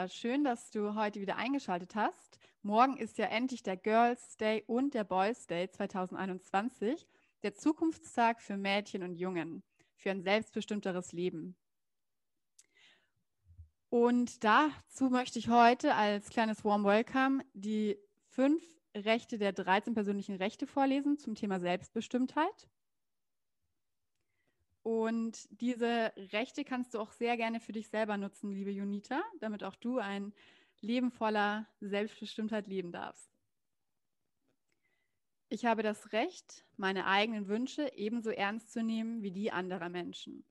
Junita, schön, dass du heute wieder eingeschaltet hast. Morgen ist ja endlich der Girls Day und der Boys Day 2021, der Zukunftstag für Mädchen und Jungen, für ein selbstbestimmteres Leben. Und dazu möchte ich heute als kleines Warm Welcome die fünf Rechte der 13 persönlichen Rechte vorlesen zum Thema Selbstbestimmtheit. Und diese Rechte kannst du auch sehr gerne für dich selber nutzen, liebe Junita, damit auch du ein Leben voller Selbstbestimmtheit leben darfst. Ich habe das Recht, meine eigenen Wünsche ebenso ernst zu nehmen wie die anderer Menschen.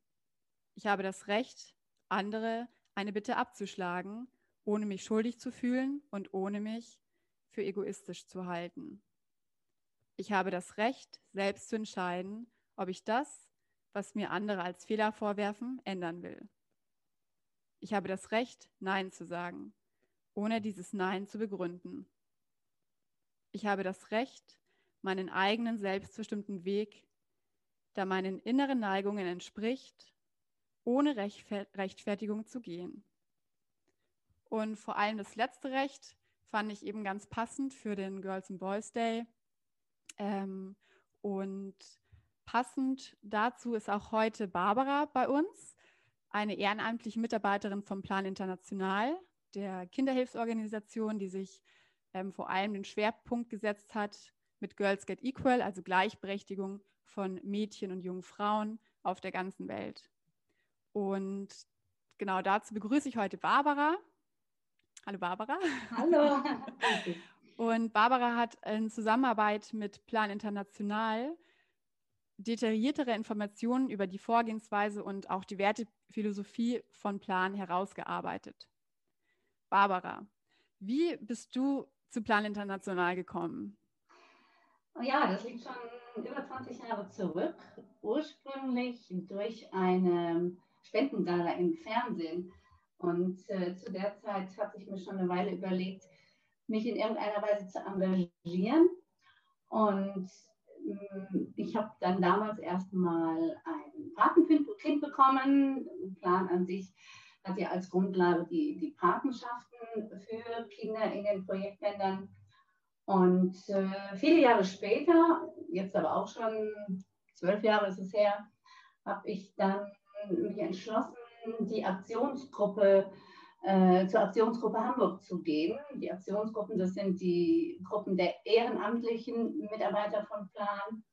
Ich habe das Recht, andere eine Bitte abzuschlagen, ohne mich schuldig zu fühlen und ohne mich für egoistisch zu halten. Ich habe das Recht, selbst zu entscheiden, ob ich das, was mir andere als Fehler vorwerfen, ändern will. Ich habe das Recht, Nein zu sagen, ohne dieses Nein zu begründen. Ich habe das Recht, meinen eigenen selbstbestimmten Weg, der meinen inneren Neigungen entspricht, ohne Rechtfertigung zu gehen. Und vor allem das letzte Recht fand ich eben ganz passend für den Girls and Boys Day. Ähm, und Passend dazu ist auch heute Barbara bei uns, eine ehrenamtliche Mitarbeiterin vom Plan International, der Kinderhilfsorganisation, die sich ähm, vor allem den Schwerpunkt gesetzt hat mit Girls Get Equal, also Gleichberechtigung von Mädchen und jungen Frauen auf der ganzen Welt. Und genau dazu begrüße ich heute Barbara. Hallo Barbara. Hallo. und Barbara hat in Zusammenarbeit mit Plan International detailliertere Informationen über die Vorgehensweise und auch die Wertephilosophie von Plan herausgearbeitet. Barbara, wie bist du zu Plan International gekommen? Ja, das liegt schon über 20 Jahre zurück. Ursprünglich durch eine Spendengala im Fernsehen. Und äh, zu der Zeit hatte ich mir schon eine Weile überlegt, mich in irgendeiner Weise zu engagieren. Und ich habe dann damals erstmal ein Patenkind bekommen. Ein Plan an sich hat ja als Grundlage die, die Patenschaften für Kinder in den Projektländern. Und äh, viele Jahre später, jetzt aber auch schon zwölf Jahre ist es her, habe ich dann mich entschlossen, die Aktionsgruppe äh, zur Aktionsgruppe Hamburg zu gehen. Die Aktionsgruppen, das sind die Gruppen der ehrenamtlichen Mitarbeiter von Plan.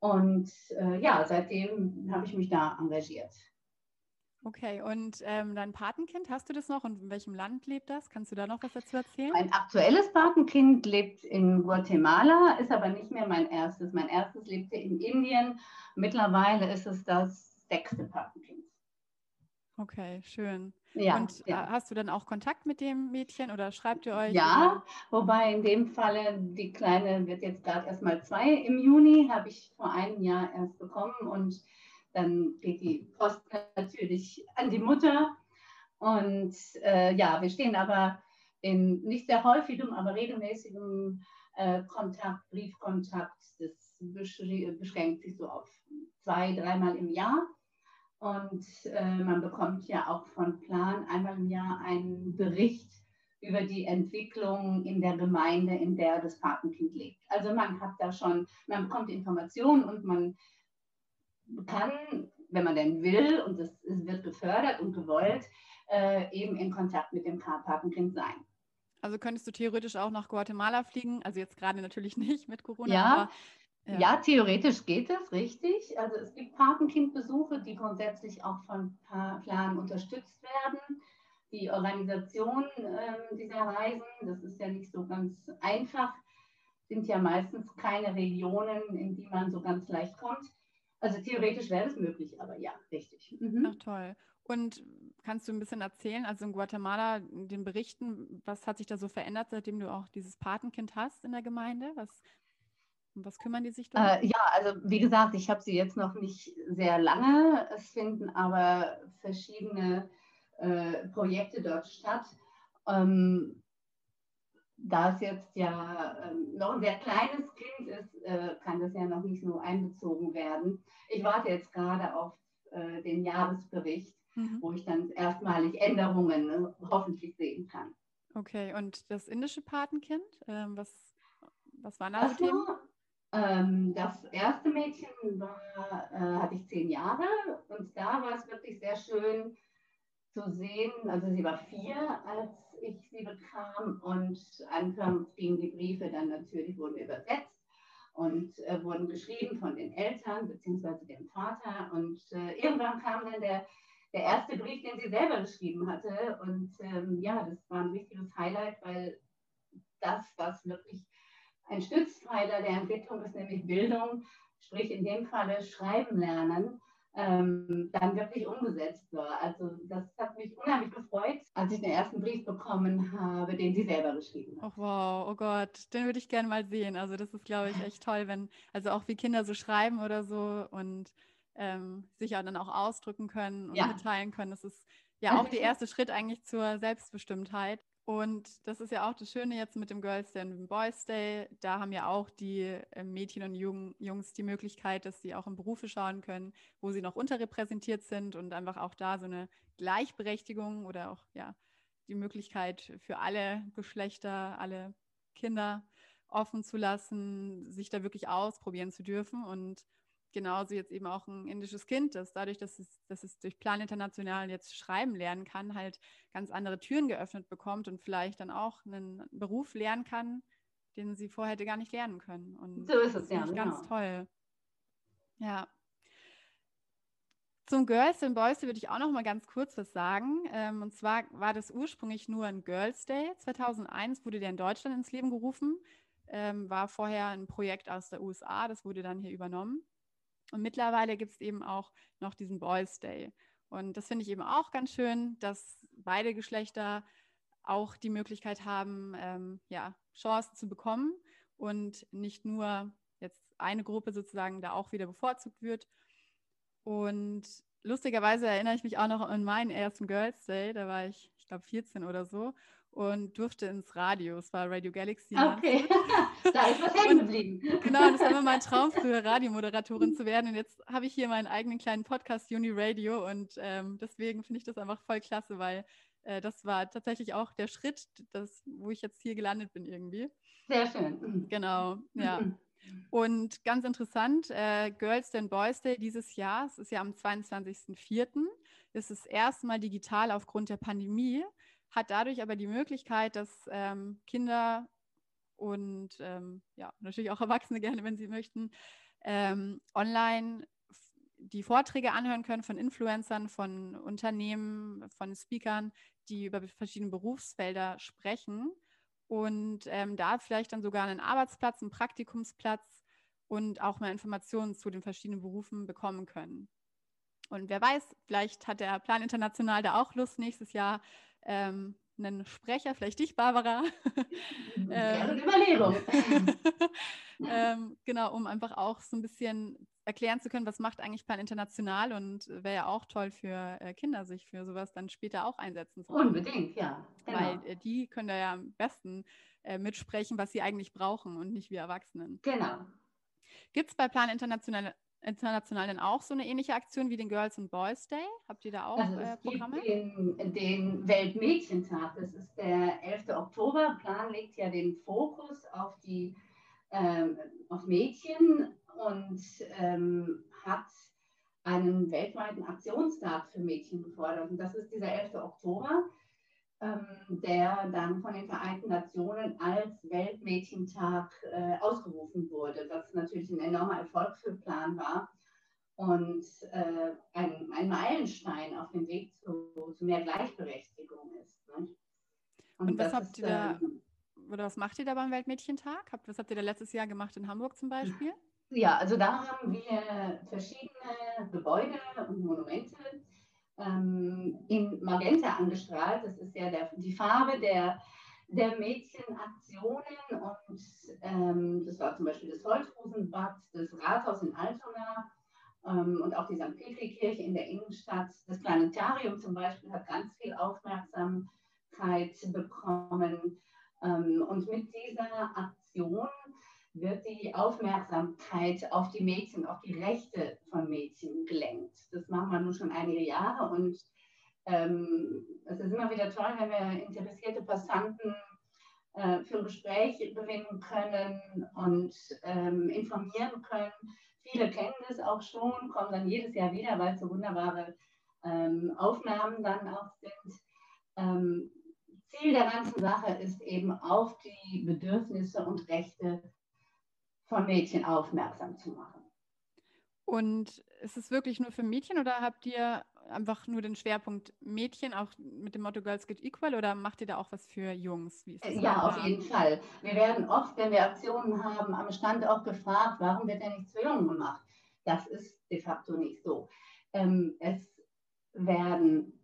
Und äh, ja, seitdem habe ich mich da engagiert. Okay, und ähm, dein Patenkind, hast du das noch und in welchem Land lebt das? Kannst du da noch was dazu erzählen? Mein aktuelles Patenkind lebt in Guatemala, ist aber nicht mehr mein erstes. Mein erstes lebte in Indien. Mittlerweile ist es das sechste Patenkind. Okay, schön. Ja, und ja. Äh, hast du dann auch Kontakt mit dem Mädchen oder schreibt ihr euch? Ja, wobei in dem Falle die Kleine wird jetzt gerade erst mal zwei im Juni, habe ich vor einem Jahr erst bekommen und dann geht die Post natürlich an die Mutter. Und äh, ja, wir stehen aber in nicht sehr häufigem, aber regelmäßigem äh, Kontakt, Briefkontakt. Das beschränkt sich so auf zwei, dreimal im Jahr. Und äh, man bekommt ja auch von Plan einmal im Jahr einen Bericht über die Entwicklung in der Gemeinde, in der das Patenkind lebt. Also man hat da schon, man bekommt Informationen und man kann, wenn man denn will, und es wird gefördert und gewollt, äh, eben in Kontakt mit dem Patenkind sein. Also könntest du theoretisch auch nach Guatemala fliegen, also jetzt gerade natürlich nicht mit Corona, ja, aber ja. ja. theoretisch geht das, richtig. Also es gibt Patenkindbesuche, die grundsätzlich auch von Plan unterstützt werden. Die Organisation äh, dieser Reisen, das ist ja nicht so ganz einfach, sind ja meistens keine Regionen, in die man so ganz leicht kommt. Also theoretisch wäre es möglich, aber ja, richtig. Mhm. Ach toll. Und kannst du ein bisschen erzählen, also in Guatemala, den Berichten, was hat sich da so verändert, seitdem du auch dieses Patenkind hast in der Gemeinde? Was, um was kümmern die sich da? Äh, ja, also wie gesagt, ich habe sie jetzt noch nicht sehr lange. Es finden aber verschiedene äh, Projekte dort statt. Ähm, da es jetzt ja äh, noch ein sehr kleines Kind ist, äh, kann das ja noch nicht so einbezogen werden. Ich warte jetzt gerade auf äh, den Jahresbericht mhm. wo ich dann erstmalig Änderungen ne, hoffentlich sehen kann. Okay, und das indische Patenkind, ähm, was, was waren da so Themen? Ähm, das erste Mädchen war, äh, hatte ich zehn Jahre und da war es wirklich sehr schön zu sehen. Also sie war vier, als ich sie bekam und anfangs gingen die Briefe dann natürlich, wurden übersetzt und äh, wurden geschrieben von den Eltern bzw. dem Vater. Und äh, irgendwann kam dann der, der erste Brief, den sie selber geschrieben hatte. Und ähm, ja, das war ein wichtiges Highlight, weil das, was wirklich ein Stützpfeiler der Entwicklung ist, nämlich Bildung, sprich in dem Falle Schreiben lernen, ähm, dann wirklich umgesetzt war. Also das hat mich unheimlich gefreut, als ich den ersten Brief bekommen habe, den sie selber geschrieben hat. Oh wow, oh Gott, den würde ich gerne mal sehen. Also das ist, glaube ich, echt toll, wenn, also auch wie Kinder so schreiben oder so und ähm, sich ja dann auch ausdrücken können und ja. mitteilen können. Das ist ja auch der erste Schritt eigentlich zur Selbstbestimmtheit. Und das ist ja auch das Schöne jetzt mit dem Girls Day und dem Boys Day. Da haben ja auch die äh, Mädchen und Jungs die Möglichkeit, dass sie auch in Berufe schauen können, wo sie noch unterrepräsentiert sind und einfach auch da so eine Gleichberechtigung oder auch ja die Möglichkeit für alle Geschlechter, alle Kinder offen zu lassen, sich da wirklich ausprobieren zu dürfen und genauso jetzt eben auch ein indisches Kind, das dadurch, dass es, dass es durch Plan International jetzt schreiben lernen kann, halt ganz andere Türen geöffnet bekommt und vielleicht dann auch einen Beruf lernen kann, den sie vorher hätte gar nicht lernen können. Und so ist es, ja. Genau. Ganz toll. Ja. Zum Girls and Boys Day würde ich auch noch mal ganz kurz was sagen. Ähm, und zwar war das ursprünglich nur ein Girls Day. 2001 wurde der in Deutschland ins Leben gerufen. Ähm, war vorher ein Projekt aus der USA, das wurde dann hier übernommen. Und mittlerweile gibt es eben auch noch diesen Boys Day. Und das finde ich eben auch ganz schön, dass beide Geschlechter auch die Möglichkeit haben, ähm, ja, Chancen zu bekommen und nicht nur jetzt eine Gruppe sozusagen da auch wieder bevorzugt wird. Und lustigerweise erinnere ich mich auch noch an meinen ersten Girls Day, da war ich, ich glaube, 14 oder so und durfte ins Radio. Es war Radio Galaxy. Okay, da ist was hängen geblieben. Genau, das war immer mein Traum, früher Radiomoderatorin zu werden. Und jetzt habe ich hier meinen eigenen kleinen Podcast Uni Radio und ähm, deswegen finde ich das einfach voll klasse, weil äh, das war tatsächlich auch der Schritt, das, wo ich jetzt hier gelandet bin irgendwie. Sehr schön. Genau, ja. Und ganz interessant, äh, Girls and Boys Day dieses Jahr, es ist ja am 22.04., ist es erstmal digital aufgrund der Pandemie hat dadurch aber die Möglichkeit, dass ähm, Kinder und ähm, ja, natürlich auch Erwachsene gerne, wenn sie möchten, ähm, online die Vorträge anhören können von Influencern, von Unternehmen, von Speakern, die über verschiedene Berufsfelder sprechen und ähm, da vielleicht dann sogar einen Arbeitsplatz, einen Praktikumsplatz und auch mal Informationen zu den verschiedenen Berufen bekommen können. Und wer weiß, vielleicht hat der Plan International da auch Lust, nächstes Jahr ähm, einen Sprecher, vielleicht dich, Barbara. ähm, Überlegung. ähm, genau, um einfach auch so ein bisschen erklären zu können, was macht eigentlich Plan International und wäre ja auch toll für äh, Kinder, sich für sowas dann später auch einsetzen zu können. Unbedingt, ja. Genau. Weil äh, die können da ja am besten äh, mitsprechen, was sie eigentlich brauchen und nicht wir Erwachsenen. Genau. Gibt es bei Plan International international denn auch so eine ähnliche Aktion wie den Girls and Boys Day? Habt ihr da auch also äh, Programme? Den, den Weltmädchentag, das ist der 11. Oktober. Plan legt ja den Fokus auf die ähm, auf Mädchen und ähm, hat einen weltweiten Aktionstag für Mädchen gefordert. Und das ist dieser 11. Oktober, der dann von den Vereinten Nationen als Weltmädchentag äh, ausgerufen wurde, was natürlich ein enormer Erfolg für Plan war und äh, ein, ein, Meilenstein auf dem Weg zu, zu mehr Gleichberechtigung ist. Ne? Und, und, was habt ist, ihr da, ähm, oder was macht ihr da beim Weltmädchentag? Habt, was habt ihr da letztes Jahr gemacht in Hamburg zum Beispiel? Ja, also da haben wir verschiedene Gebäude und Monumente ähm, in Magenta angestrahlt. Das ist ja der, die Farbe der, der Mädchenaktionen und ähm, das war zum Beispiel das Holzhusenbad, das Rathaus in Altona ähm, und auch die St. Petri-Kirche in der Innenstadt. Das Planetarium zum Beispiel hat ganz viel Aufmerksamkeit bekommen. Ähm, und mit dieser Aktion wird die Aufmerksamkeit auf die Mädchen, auf die Rechte von Mädchen gelenkt. Das machen wir nun schon einige Jahre und ähm, es ist immer wieder toll, wenn wir interessierte Passanten äh, für ein Gespräch gewinnen können und ähm, informieren können. Viele kennen das auch schon, kommen dann jedes Jahr wieder, weil es so wunderbare ähm, Aufnahmen dann auch sind. Ähm, Ziel der ganzen Sache ist eben auf die Bedürfnisse und Rechte von Mädchen aufmerksam zu machen. Und ist es wirklich nur für Mädchen oder habt ihr einfach nur den Schwerpunkt Mädchen, auch mit dem Motto Girls Get Equal oder macht ihr da auch was für Jungs? ja, auf jeden Fall. Wir werden oft, wenn wir Aktionen haben, am Stand auch gefragt, warum wird denn nichts für Jungen gemacht? Das ist de facto nicht so. Ähm, es werden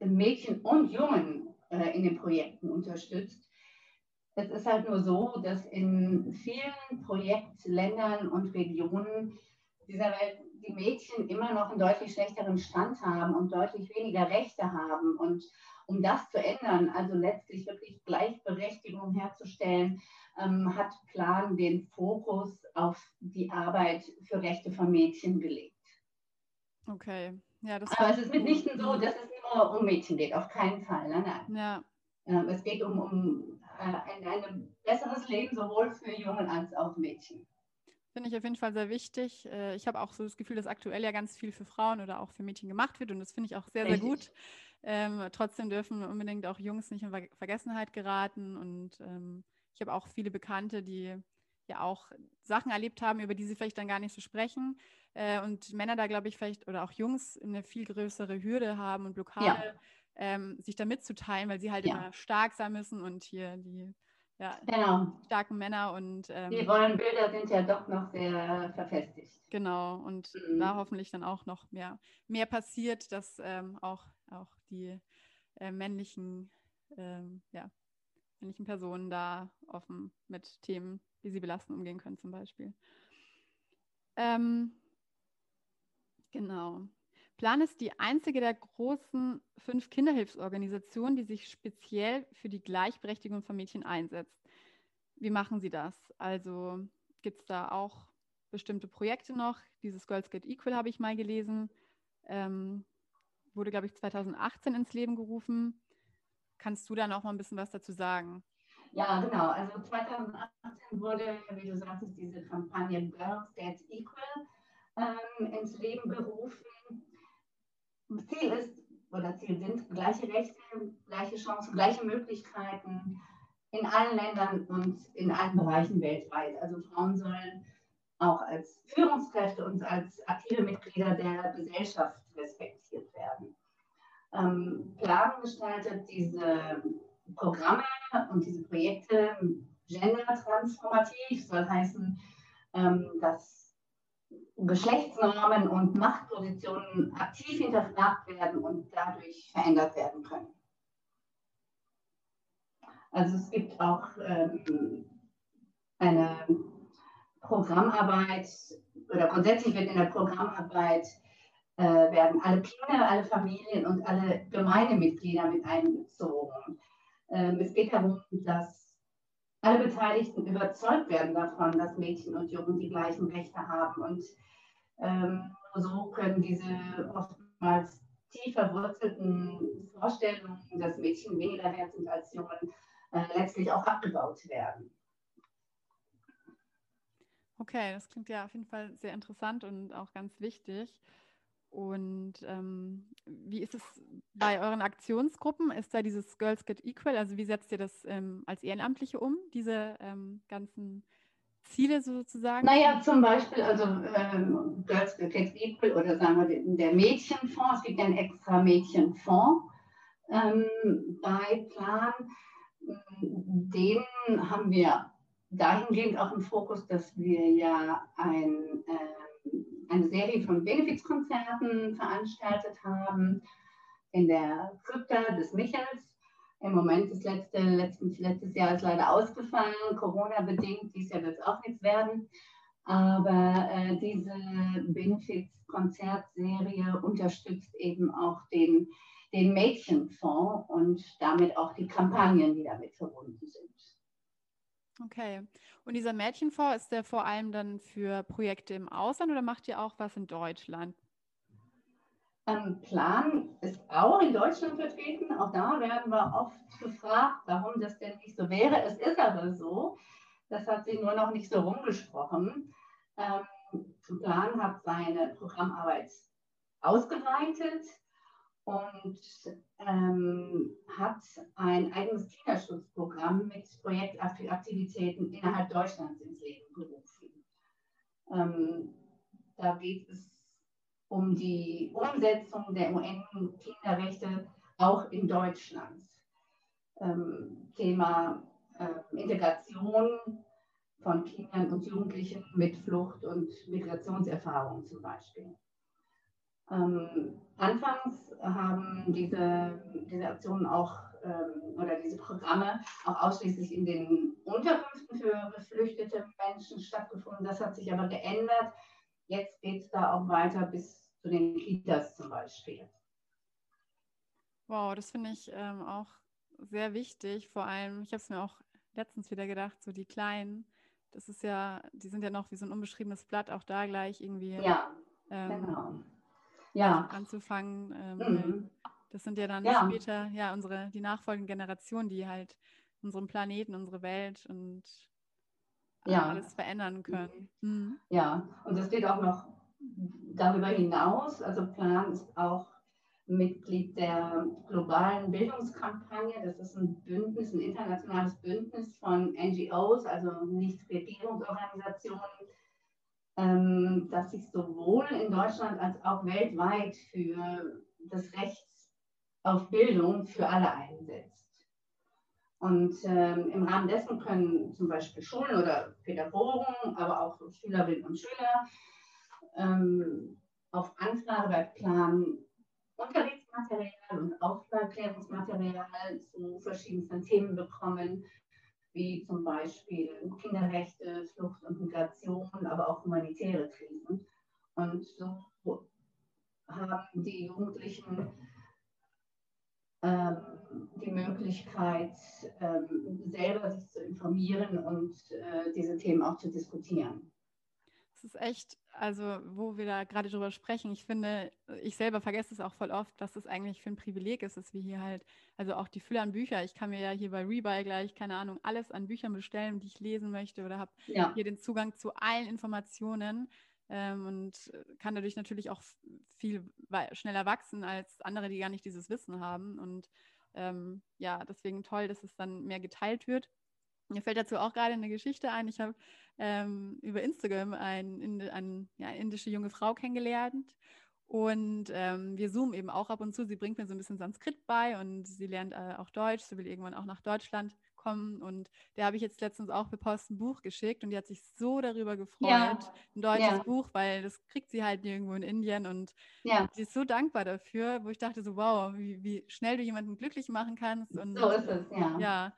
Mädchen und Jungen äh, in den Projekten unterstützt. Es ist halt nur so, dass in vielen Projektländern und Regionen dieser Welt die Mädchen immer noch einen deutlich schlechteren Stand haben und deutlich weniger Rechte haben. Und um das zu ändern, also letztlich wirklich Gleichberechtigung herzustellen, ähm, hat Plan den Fokus auf die Arbeit für Rechte von Mädchen gelegt. Okay. Ja, Aber es ist mitnichten so, dass es nur um Mädchen geht, auf keinen Fall. Nein, nein. Ja. Ähm, es geht um, um ein, ein besseres Leben sowohl für Jungen als auch Mädchen. Finde ich auf jeden Fall sehr wichtig. Äh, ich habe auch so das Gefühl, dass aktuell ja ganz viel für Frauen oder auch für Mädchen gemacht wird und das finde ich auch sehr, Richtig. sehr gut. Ähm, trotzdem dürfen unbedingt auch Jungs nicht in Ver Vergessenheit geraten und ähm, ich habe auch viele Bekannte, die ja auch Sachen erlebt haben, über die sie vielleicht dann gar nicht so sprechen äh, und Männer da, glaube ich, vielleicht oder auch Jungs eine viel größere Hürde haben und Blockade, ja. Ähm, sich da mitzuteilen, weil sie halt ja. immer stark sein müssen und hier die ja, genau. starken Männer und ähm, die Rollenbilder sind ja doch noch sehr verfestigt. Genau, und mhm. da hoffentlich dann auch noch mehr, mehr passiert, dass ähm, auch, auch die äh, männlichen, ähm, ja, männlichen Personen da offen mit Themen, die sie belasten, umgehen können, zum Beispiel. Ähm, genau. Plan ist die einzige der großen fünf Kinderhilfsorganisationen, die sich speziell für die Gleichberechtigung von Mädchen einsetzt. Wie machen Sie das? Also gibt es da auch bestimmte Projekte noch? Dieses Girls Get Equal habe ich mal gelesen. Ähm, wurde, glaube ich, 2018 ins Leben gerufen. Kannst du da noch mal ein bisschen was dazu sagen? Ja, genau. Also 2018 wurde, wie du sagtest, diese Kampagne Girls Get Equal ähm, ins Leben gerufen. Ziel ist oder Ziel sind gleiche Rechte, gleiche Chancen, gleiche Möglichkeiten in allen Ländern und in allen Bereichen weltweit. Also Frauen sollen auch als Führungskräfte und als aktive Mitglieder der Gesellschaft respektiert werden. Ähm, Plan gestaltet diese Programme und diese Projekte gendertransformativ, soll heißen, ähm, dass Geschlechtsnormen und Machtpositionen aktiv hinterfragt werden und dadurch verändert werden können. Also es gibt auch ähm, eine Programmarbeit oder grundsätzlich wird in der Programmarbeit äh, werden alle Kinder, alle Familien und alle Gemeindemitglieder mit einbezogen. Ähm, es geht darum, dass alle Beteiligten überzeugt werden davon, dass Mädchen und Jungen die gleichen Rechte haben und ähm, so können diese oftmals tief verwurzelten Vorstellungen, dass Mädchen weniger wert sind als Jungen, äh, letztlich auch abgebaut werden. Okay, das klingt ja auf jeden Fall sehr interessant und auch ganz wichtig. Und ähm, wie ist es bei euren Aktionsgruppen? Ist da dieses Girls Get Equal? Also wie setzt ihr das ähm, als Ehrenamtliche um, diese ähm, ganzen Ziele sozusagen? Naja, zum Beispiel, also ähm, Girls Get Equal oder sagen wir der Mädchenfonds, es gibt ja einen extra Mädchenfonds ähm, bei Plan. Den haben wir dahingehend auch im Fokus, dass wir ja ein, äh, eine Serie von Benefizkonzerten veranstaltet haben in der Krypta des Michels im Moment ist letzte, letztes, letztes Jahr ist leider ausgefallen, Corona-bedingt. Dieses Jahr wird es auch nichts werden. Aber äh, diese Benefits-Konzertserie unterstützt eben auch den, den Mädchenfonds und damit auch die Kampagnen, die damit verbunden sind. Okay. Und dieser Mädchenfonds, ist der vor allem dann für Projekte im Ausland oder macht ihr auch was in Deutschland? Ähm, Plan ist auch in Deutschland vertreten. Auch da werden wir oft gefragt, warum das denn nicht so wäre. Es ist aber so. Das hat sich nur noch nicht so rumgesprochen. Ähm, Plan hat seine Programmarbeit ausgeweitet und ähm, hat ein eigenes Kinderschutzprogramm mit Projektaktivitäten innerhalb Deutschlands ins Leben gerufen. Ähm, da geht es um die Umsetzung der UN-Kinderrechte auch in Deutschland. Ähm, Thema äh, Integration von Kindern und Jugendlichen mit Flucht- und Migrationserfahrungen zum Beispiel. Ähm, anfangs haben diese, diese Aktionen auch ähm, oder diese Programme auch ausschließlich in den Unterkünften für geflüchtete Menschen stattgefunden. Das hat sich aber geändert. Jetzt geht es da auch weiter bis zu den Kitas zum Beispiel. Wow, das finde ich ähm, auch sehr wichtig. Vor allem, ich habe es mir auch letztens wieder gedacht, so die Kleinen, das ist ja, die sind ja noch wie so ein unbeschriebenes Blatt, auch da gleich irgendwie ja, ähm, genau. Ja. anzufangen. Ähm, mhm. Das sind ja dann ja. später ja unsere, die nachfolgenden Generationen, die halt unseren Planeten, unsere Welt und ja. alles verändern können. Mhm. Ja, und es geht auch noch darüber hinaus. Also Plan ist auch Mitglied der globalen Bildungskampagne. Das ist ein Bündnis, ein internationales Bündnis von NGOs, also Nichtregierungsorganisationen, ähm, das sich sowohl in Deutschland als auch weltweit für das Recht auf Bildung für alle einsetzt. Und ähm, im Rahmen dessen können zum Beispiel Schulen oder Pädagogen, aber auch Schülerinnen und Schüler ähm, auf Anfrage bei Plan Unterrichtsmaterial und Aufklärungsmaterial zu verschiedensten Themen bekommen, wie zum Beispiel Kinderrechte, Flucht und Migration, aber auch humanitäre Krisen. Und so haben die Jugendlichen ähm, die Möglichkeit, ähm, selber sich zu informieren und äh, diese Themen auch zu diskutieren. Es ist echt also wo wir da gerade drüber sprechen, ich finde, ich selber vergesse es auch voll oft, was das eigentlich für ein Privileg ist, dass wir hier halt, also auch die Fülle an Büchern, ich kann mir ja hier bei Rebuy gleich, keine Ahnung, alles an Büchern bestellen, die ich lesen möchte oder habe ja. hier den Zugang zu allen Informationen ähm, und kann dadurch natürlich auch viel schneller wachsen als andere, die gar nicht dieses Wissen haben. Und ähm, ja, deswegen toll, dass es dann mehr geteilt wird. Mir fällt dazu auch gerade eine Geschichte ein. Ich habe ähm, über Instagram ein, ein, ja, eine indische junge Frau kennengelernt. Und ähm, wir zoomen eben auch ab und zu. Sie bringt mir so ein bisschen Sanskrit bei und sie lernt äh, auch Deutsch. Sie will irgendwann auch nach Deutschland kommen. Und der habe ich jetzt letztens auch per Post ein Buch geschickt und die hat sich so darüber gefreut. Ja. Ein deutsches ja. Buch, weil das kriegt sie halt nirgendwo in Indien. Und ja. sie ist so dankbar dafür, wo ich dachte so, wow, wie, wie schnell du jemanden glücklich machen kannst. Und, so ist es, ja. Ja,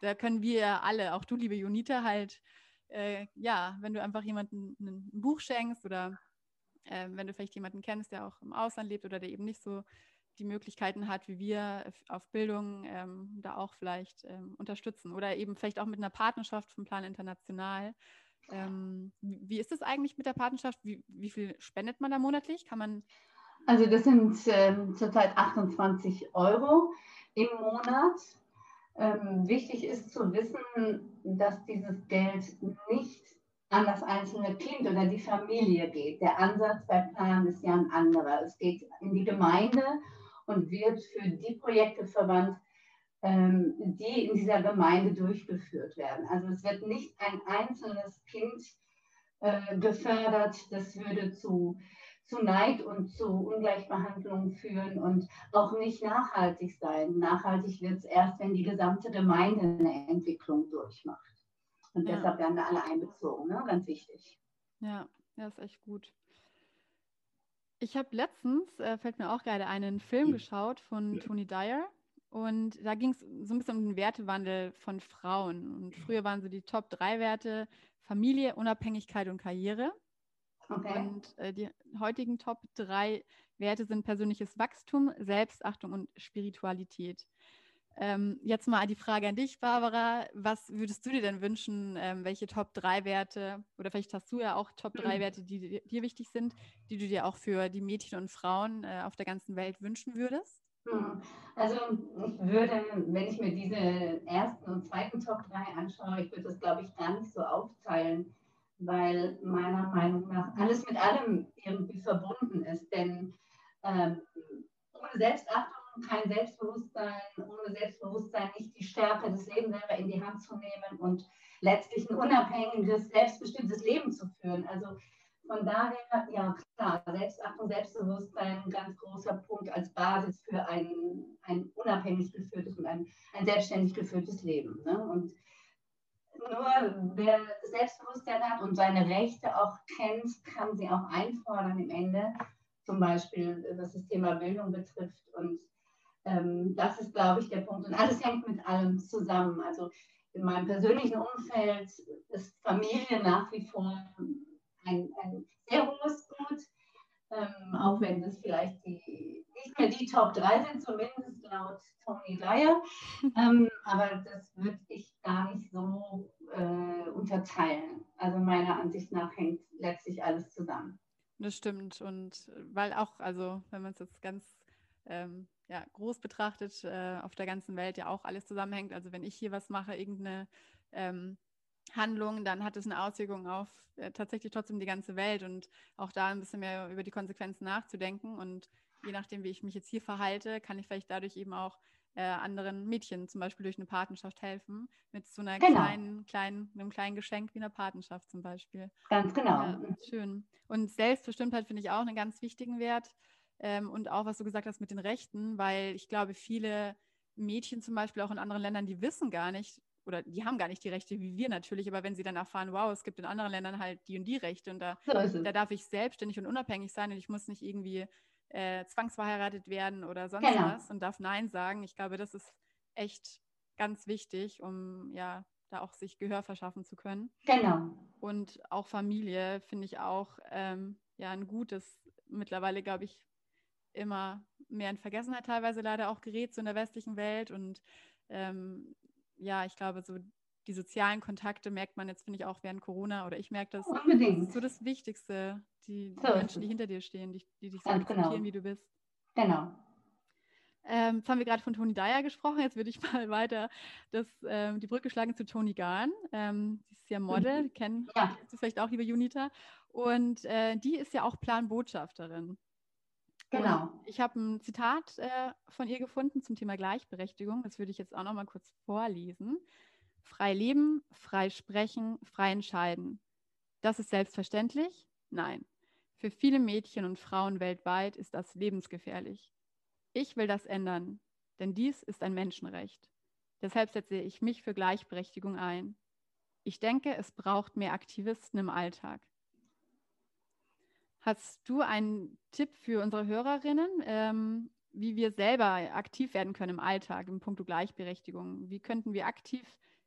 da können wir alle, auch du, liebe Junita, halt äh, ja, wenn du einfach jemandem ein, Buch schenkst oder äh, wenn du vielleicht jemanden kennst, der auch im Ausland lebt oder der eben nicht so die Möglichkeiten hat, wie wir auf Bildung ähm, da auch vielleicht ähm, unterstützen oder eben vielleicht auch mit einer Partnerschaft vom Plan International. Ähm, wie ist es eigentlich mit der Partnerschaft? Wie, wie, viel spendet man da monatlich? Kann man also das sind ähm, zurzeit 28 Euro im Monat. Ähm, wichtig ist zu wissen, dass dieses Geld nicht an das einzelne Kind oder die Familie geht. Der Ansatz bei Plan ist ja ein anderer. Es geht in die Gemeinde und wird für die Projekte verwandt, ähm, die in dieser Gemeinde durchgeführt werden. Also es wird nicht ein einzelnes Kind äh, gefördert. Das würde zu zu Neid und zu Ungleichbehandlung führen und auch nicht nachhaltig sein. Nachhaltig wird es erst, wenn die gesamte Gemeinde eine Entwicklung durchmacht. Und ja. deshalb werden da alle einbezogen, ne? ganz wichtig. Ja, das ist echt gut. Ich habe letztens, äh, fällt mir auch gerade einen Film mhm. geschaut von Tony Dyer. Und da ging es so ein bisschen um den Wertewandel von Frauen. Und früher waren so die Top 3 Werte Familie, Unabhängigkeit und Karriere. Okay. Und äh, die heutigen Top 3 Werte sind persönliches Wachstum, Selbstachtung und Spiritualität. Ähm, jetzt mal die Frage an dich, Barbara. Was würdest du dir denn wünschen, ähm, welche Top-3-Werte oder vielleicht hast du ja auch Top-3-Werte, die dir, wichtig sind, die du dir auch für die Mädchen und Frauen äh, auf der ganzen Welt wünschen würdest? Hm. Also ich würde, wenn ich mir diese ersten und zweiten Top 3 anschaue, ich würde das, glaube ich, gar nicht so aufteilen, weil meiner Meinung nach alles mit allem irgendwie verbunden ist. Denn ähm, ohne Selbstachtung kein Selbstbewusstsein, ohne Selbstbewusstsein nicht die Stärke des Lebens selber in die Hand zu nehmen und letztlich ein unabhängiges, selbstbestimmtes Leben zu führen. Also von daher, ja klar, Selbstachtung, Selbstbewusstsein, ein ganz großer Punkt als Basis für ein, ein unabhängig geführtes und ein, ein selbstständig geführtes Leben. Ne? Und nur wer Selbstbewusstsein hat und seine Rechte auch kennt, kann sie auch einfordern im Ende, zum Beispiel was das Thema Bildung betrifft. Und ähm, das ist, glaube ich, der Punkt. Und alles hängt mit allem zusammen. Also in meinem persönlichen Umfeld ist Familie nach wie vor ein, ein sehr hohes Gut, ähm, auch wenn es vielleicht die, nicht mehr die Top 3 sind, zumindest laut Tony Dyer. Ähm, aber das würde ich gar nicht so äh, unterteilen. Also meiner Ansicht nach hängt letztlich alles zusammen. Das stimmt. Und weil auch, also wenn man es jetzt ganz ähm, ja, groß betrachtet, äh, auf der ganzen Welt ja auch alles zusammenhängt. Also wenn ich hier was mache, irgendeine ähm, Handlung, dann hat es eine Auswirkung auf äh, tatsächlich trotzdem die ganze Welt und auch da ein bisschen mehr über die Konsequenzen nachzudenken. Und je nachdem, wie ich mich jetzt hier verhalte, kann ich vielleicht dadurch eben auch äh, anderen Mädchen zum Beispiel durch eine Patenschaft helfen, mit so einer genau. kleinen, kleinen, einem kleinen Geschenk wie einer Patenschaft zum Beispiel. Ganz genau. Ja, schön. Und Selbstbestimmtheit finde ich auch einen ganz wichtigen Wert. Ähm, und auch, was du gesagt hast mit den Rechten, weil ich glaube, viele Mädchen zum Beispiel auch in anderen Ländern, die wissen gar nicht, oder die haben gar nicht die Rechte wie wir natürlich, aber wenn sie dann erfahren, wow, es gibt in anderen Ländern halt die und die Rechte und da, so da darf ich selbstständig und unabhängig sein und ich muss nicht irgendwie äh, zwangsverheiratet werden oder sonst genau. was und darf Nein sagen. Ich glaube, das ist echt ganz wichtig, um ja da auch sich Gehör verschaffen zu können. Genau. Und auch Familie finde ich auch ähm, ja ein gutes, mittlerweile glaube ich immer mehr in Vergessenheit teilweise leider auch gerät, so in der westlichen Welt und ähm, ja, ich glaube, so die sozialen Kontakte merkt man jetzt, finde ich, auch während Corona oder ich merke das. Unbedingt. Das ist so das Wichtigste, die, so Menschen, die hinter dir stehen, die, die dich so akzeptieren, genau. wie du bist. Genau. Ähm, jetzt haben wir gerade von Toni Dyer gesprochen. Jetzt würde ich mal weiter das, ähm, die Brücke schlagen zu Toni Garn. Ähm, sie ist ja Model, mhm. kennen ja. vielleicht auch, liebe Junita. Und äh, die ist ja auch Planbotschafterin. Genau. Und ich habe ein Zitat äh, von ihr gefunden zum Thema Gleichberechtigung. Das würde ich jetzt auch noch mal kurz vorlesen. Frei leben, frei sprechen, frei entscheiden. Das ist selbstverständlich? Nein. Für viele Mädchen und Frauen weltweit ist das lebensgefährlich. Ich will das ändern, denn dies ist ein Menschenrecht. Deshalb setze ich mich für Gleichberechtigung ein. Ich denke, es braucht mehr Aktivisten im Alltag. Hast du einen Tipp für unsere Hörerinnen, ähm, wie wir selber aktiv werden können im Alltag im Punkt Gleichberechtigung? Wie könnten wir aktiv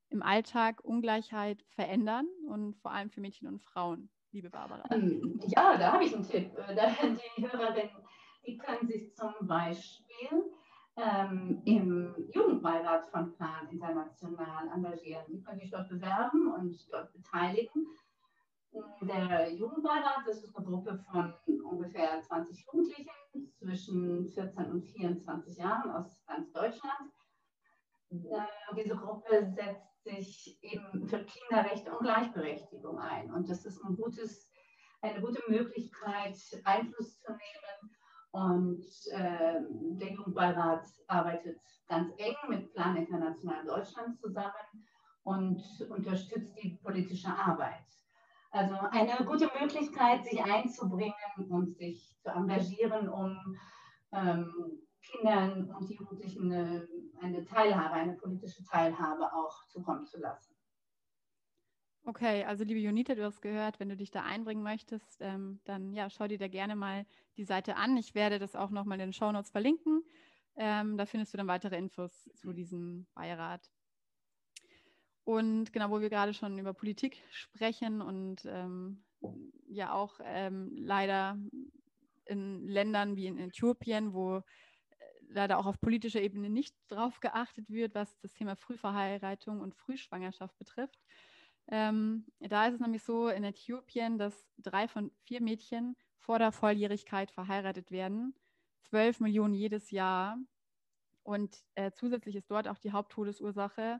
im Alltag Ungleichheit verändern und vor allem für Mädchen und Frauen, liebe Barbara? Ähm, ja, da habe ich einen Tipp. Äh, die Hörerinnen, die können sich zum Beispiel ähm, im Jugendbeirat von Plan International engagieren. Die können sich dort bewerben und dort beteiligen der Jugendbeirat, das ist eine Gruppe von ungefähr 20 Jugendlichen zwischen 14 und 24 Jahren aus ganz Deutschland. Äh, diese Gruppe setzt sich eben für Kinderrechte und Gleichberechtigung ein. Und das ist ein gutes, eine gute Möglichkeit, Einfluss zu nehmen. Und äh, der Jugendbeirat arbeitet ganz eng mit Plan International Deutschland zusammen und unterstützt die politische Arbeit. Also eine gute Möglichkeit, sich einzubringen und sich zu engagieren, um ähm, Kindern und Jugendlichen eine, eine Teilhabe, eine politische Teilhabe auch zukommen zu lassen. Okay, also liebe Junita, du hast gehört, wenn du dich da einbringen möchtest, ähm, dann ja, schau dir da gerne mal die Seite an. Ich werde das auch nochmal in den Show Notes verlinken. Ähm, da findest du dann weitere Infos zu diesem Beirat. Und genau, wo wir gerade schon über Politik sprechen und ähm, ja auch ähm, leider in Ländern wie in Äthiopien, wo äh, leider auch auf politischer Ebene nicht drauf geachtet wird, was das Thema Frühverheiratung und Frühschwangerschaft betrifft. Ähm, da ist es nämlich so in Äthiopien, dass drei von vier Mädchen vor der Volljährigkeit verheiratet werden. Zwölf Millionen jedes Jahr. Und äh, zusätzlich ist dort auch die Haupttodesursache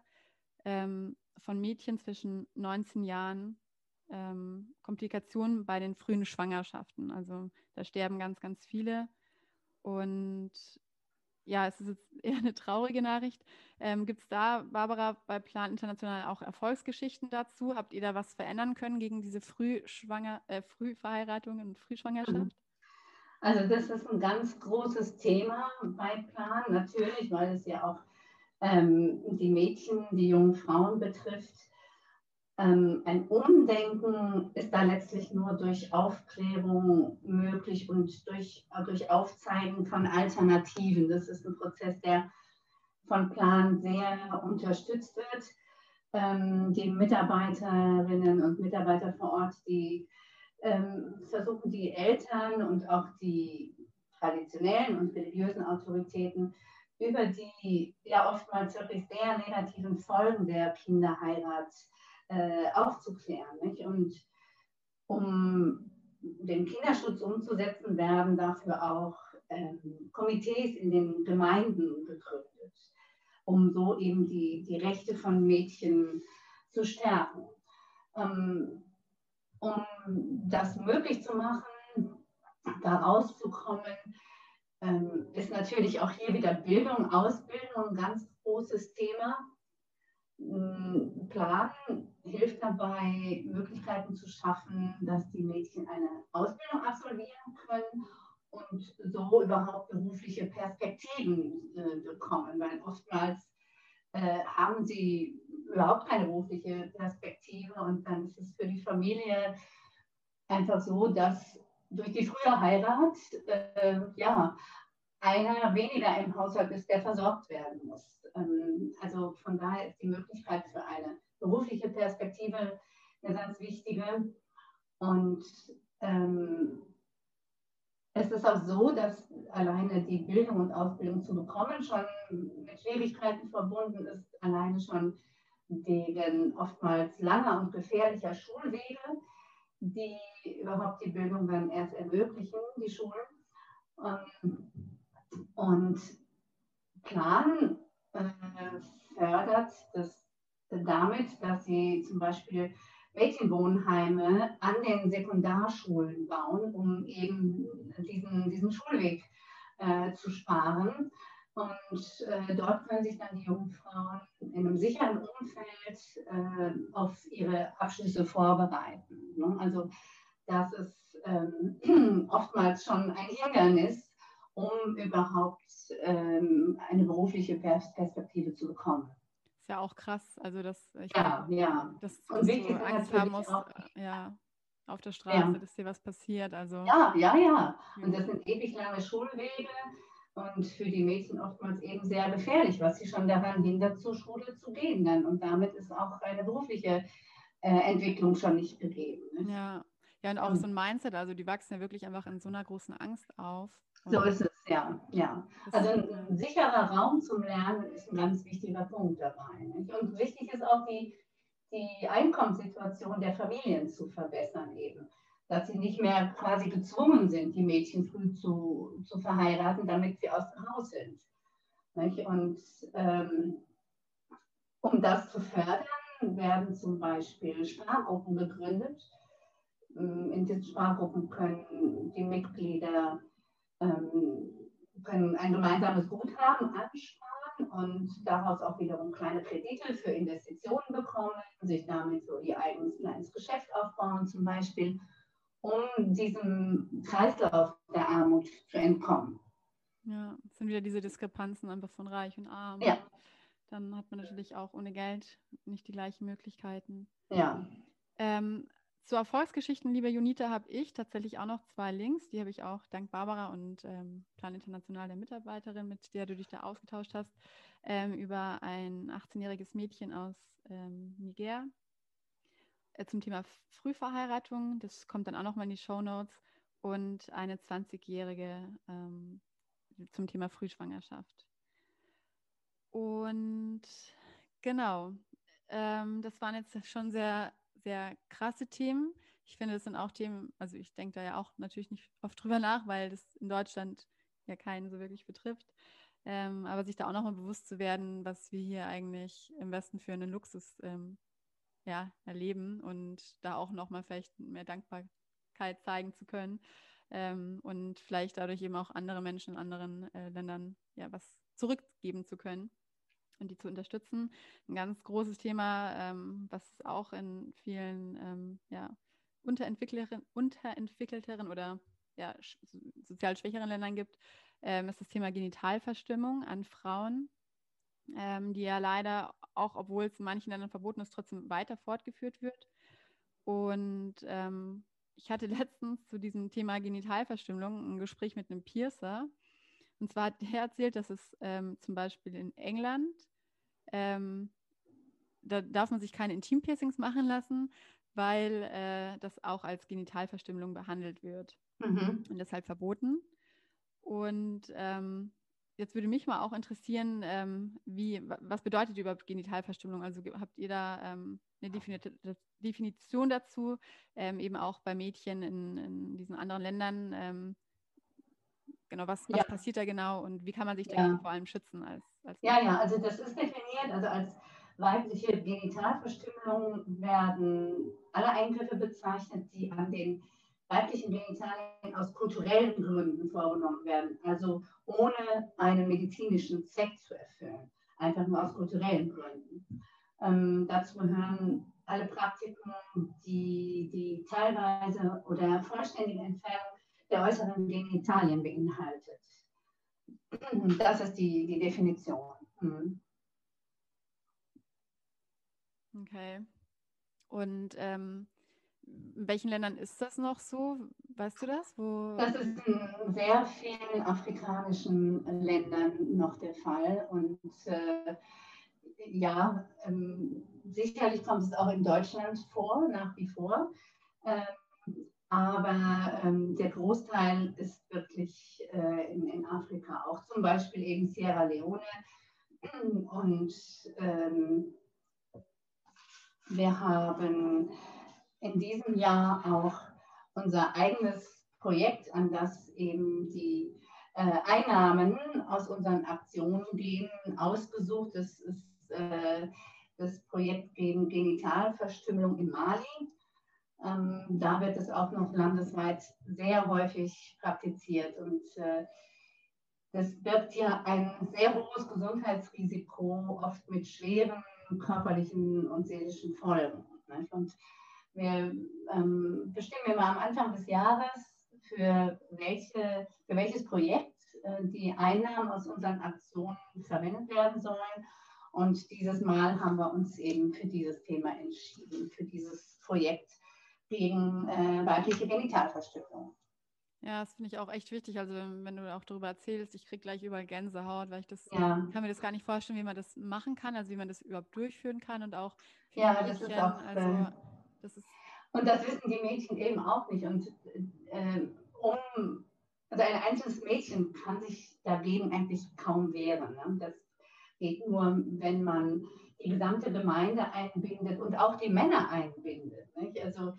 ähm, von Mädchen zwischen 19 Jahren ähm, Komplikationen bei den frühen Schwangerschaften. Also da sterben ganz, ganz viele. Und ja, es ist jetzt eher eine traurige Nachricht. Ähm, Gibt es da, Barbara, bei Plan International auch Erfolgsgeschichten dazu? Habt ihr da was verändern können gegen diese Frühschwanger, äh, Frühverheiratung und Frühschwangerschaft? Also das ist ein ganz großes Thema bei Plan, natürlich, weil es ja auch ähm, die Mädchen, die jungen Frauen betrifft. Ähm, ein Umdenken ist da letztlich nur durch Aufklärung möglich und durch, durch Aufzeigen von Alternativen. Das ist ein Prozess, der von Plan sehr unterstützt wird. Ähm, die Mitarbeiterinnen und Mitarbeiter vor Ort, die ähm, versuchen, die Eltern und auch die traditionellen und religiösen Autoritäten über die ja oftmals wirklich sehr negativen Folgen der Kinderheirat äh, aufzuklären. Nicht? Und um den Kinderschutz umzusetzen, werden dafür auch ähm, Komitees in den Gemeinden gegründet, um so eben die, die Rechte von Mädchen zu stärken. Ähm, um das möglich zu machen, da rauszukommen, ähm, ist natürlich auch hier wieder Bildung, Ausbildung ein ganz großes Thema. Hm, Plan hilft dabei, Möglichkeiten zu schaffen, dass die Mädchen eine Ausbildung absolvieren können und so überhaupt berufliche Perspektiven äh, bekommen, weil oftmals äh, haben sie überhaupt keine berufliche Perspektive und dann ist es für die Familie einfach so, dass durch die frühe Heirat äh, ja, einer weniger im Haushalt ist, der versorgt werden muss. Ähm, also von daher ist die Möglichkeit für eine berufliche Perspektive eine ganz wichtige. Und ähm, es ist auch so, dass alleine die Bildung und Ausbildung zu bekommen schon mit Schwierigkeiten verbunden ist, alleine schon wegen oftmals langer und gefährlicher Schulwege, die überhaupt die Bildung dann erst ermöglichen, die Schulen. Ähm, und Plan äh, fördert das damit, dass sie zum Beispiel Mädchenwohnheime an den Sekundarschulen bauen, um eben diesen, diesen Schulweg äh, zu sparen. Und äh, dort können sich dann die Jungfrauen in einem sicheren Umfeld äh, auf ihre Abschlüsse vorbereiten. Ne? Also das ist ähm, oftmals schon ein Hindernis, um überhaupt ähm, eine berufliche Perspektive zu bekommen. Ist ja auch krass, also dass ich ja, ja. dass, dass du Angst haben musst, auch, ja, auf der Straße, ja. dass dir was passiert. Also ja, ja, ja. Und das sind ewig lange Schulwege und für die Mädchen oftmals eben sehr gefährlich, was sie schon daran hindert, zur Schule zu gehen dann. Und damit ist auch eine berufliche äh, Entwicklung schon nicht gegeben. Ne? Ja. Ja, und auch und, so ein Mindset, also die wachsen ja wirklich einfach in so einer großen Angst auf. So ist es, ja. ja. Also ein, sicherer Raum zum Lernen ist ein ganz wichtiger Punkt dabei. Nicht? Und wichtig ist auch die, die Einkommenssituation der Familien zu verbessern eben. Dass sie nicht mehr quasi gezwungen sind, die Mädchen früh zu, zu verheiraten, damit sie aus dem Haus sind. Nicht? Und ähm, um das zu fördern, werden zum Beispiel Sprachgruppen gegründet. In diesen Sprachgruppen können die Mitglieder ähm, können ein gemeinsames Guthaben ansparen und daraus auch wiederum kleine Kredite für Investitionen bekommen, sich damit so ihr eigenes kleines Geschäft aufbauen zum Beispiel, um diesem Kreislauf der Armut zu entkommen. Ja, es sind wieder diese Diskrepanzen einfach von Reich und Arm. Ja. Dann hat man natürlich auch ohne Geld nicht die gleichen Möglichkeiten. Ja. Ähm, zu Erfolgsgeschichten, liebe Junita, habe ich tatsächlich auch noch zwei Links. Die habe ich auch dank Barbara und ähm, Plan International der Mitarbeiterin, mit der du dich da ausgetauscht hast, ähm, über ein 18-jähriges Mädchen aus ähm, Niger äh, zum Thema Frühverheiratung. Das kommt dann auch nochmal in die Show Notes. Und eine 20-jährige, ähm, zum Thema Frühschwangerschaft. Und genau, ähm, das waren jetzt schon sehr, sehr krasse Themen. Ich finde, das sind auch Themen, also ich denke da ja auch natürlich nicht oft drüber nach, weil das in Deutschland ja keinen so wirklich betrifft. Ähm, aber sich da auch nochmal bewusst zu werden, was wir hier eigentlich im Westen für einen Luxus ähm, ja, erleben und da auch nochmal vielleicht mehr Dankbarkeit zeigen zu können ähm, und vielleicht dadurch eben auch andere Menschen in anderen äh, Ländern ja was zurückgeben zu können und die zu unterstützen. Ein ganz großes Thema, ähm, was auch in vielen ähm, ja, unterentwickelteren, unterentwickelteren oder ja, sozial schwächeren Ländern gibt, ähm, ist das Thema Genitalverstimmung an Frauen, ähm, die ja leider auch, obwohl es in manchen Ländern verboten ist, trotzdem weiter fortgeführt wird. Und ähm, ich hatte letztens zu diesem Thema Genitalverstümmelung ein Gespräch mit einem Piercer. Und zwar hat er erzählt, dass es ähm, zum Beispiel in England, ähm, da darf man sich keine Intimpiercings machen lassen, weil äh, das auch als Genitalverstümmelung behandelt wird mhm. und deshalb verboten. Und ähm, jetzt würde mich mal auch interessieren, ähm, wie, was bedeutet überhaupt Genitalverstümmelung? Also habt ihr da ähm, eine Definition dazu, ähm, eben auch bei Mädchen in, in diesen anderen Ländern? Genau, was, was ja. passiert da genau und wie kann man sich ja. dagegen vor allem schützen? Als, als ja, ja, also das ist definiert, also als weibliche Genitalverstümmelung werden alle Eingriffe bezeichnet, die an den weiblichen Genitalien aus kulturellen Gründen vorgenommen werden, also ohne einen medizinischen Zweck zu erfüllen, einfach nur aus kulturellen Gründen. Ähm, dazu gehören alle Praktiken, die, die teilweise oder vollständige Entfernung der äußeren Genitalien beinhaltet. Das ist die, die Definition. Hm. Okay. Und ähm, in welchen Ländern ist das noch so? Weißt du das? Wo das ist in sehr vielen afrikanischen Ländern noch der Fall. Und äh, ja, ähm, sicherlich kommt es auch in Deutschland vor, nach wie vor. Ähm, aber ähm, der Großteil ist wirklich äh, in, in, Afrika, auch zum Beispiel eben Sierra Leone. Und ähm, wir haben in diesem Jahr auch unser eigenes Projekt, an das eben die äh, Einnahmen aus unseren Aktionen gehen, ausgesucht. Das ist äh, das Projekt gegen Genitalverstümmelung in Mali. Ähm, da wird es auch noch landesweit sehr häufig praktiziert und äh, das birgt ja ein sehr hohes Gesundheitsrisiko, oft mit schweren körperlichen und seelischen Folgen. Nicht? Und wir ähm, bestimmen immer am Anfang des Jahres, für, welche, für welches Projekt äh, die Einnahmen aus unseren Aktionen verwendet werden sollen. Und dieses Mal haben wir uns eben für dieses Thema entschieden, für dieses Projekt gegen äh, weibliche Genitalverstümmelung. Ja, das finde ich auch echt wichtig. Also wenn du auch darüber erzählst, ich kriege gleich überall Gänsehaut, weil ich das ja. kann mir das gar nicht vorstellen, wie man das machen kann, also wie man das überhaupt durchführen kann und auch ja, das ist auch also äh, das ist und das wissen die Mädchen eben auch nicht. Und äh, um, also ein einzelnes Mädchen kann sich dagegen eigentlich kaum wehren. Ne? Das geht nur, wenn man die gesamte Gemeinde einbindet und auch die Männer einbindet. Nicht? Also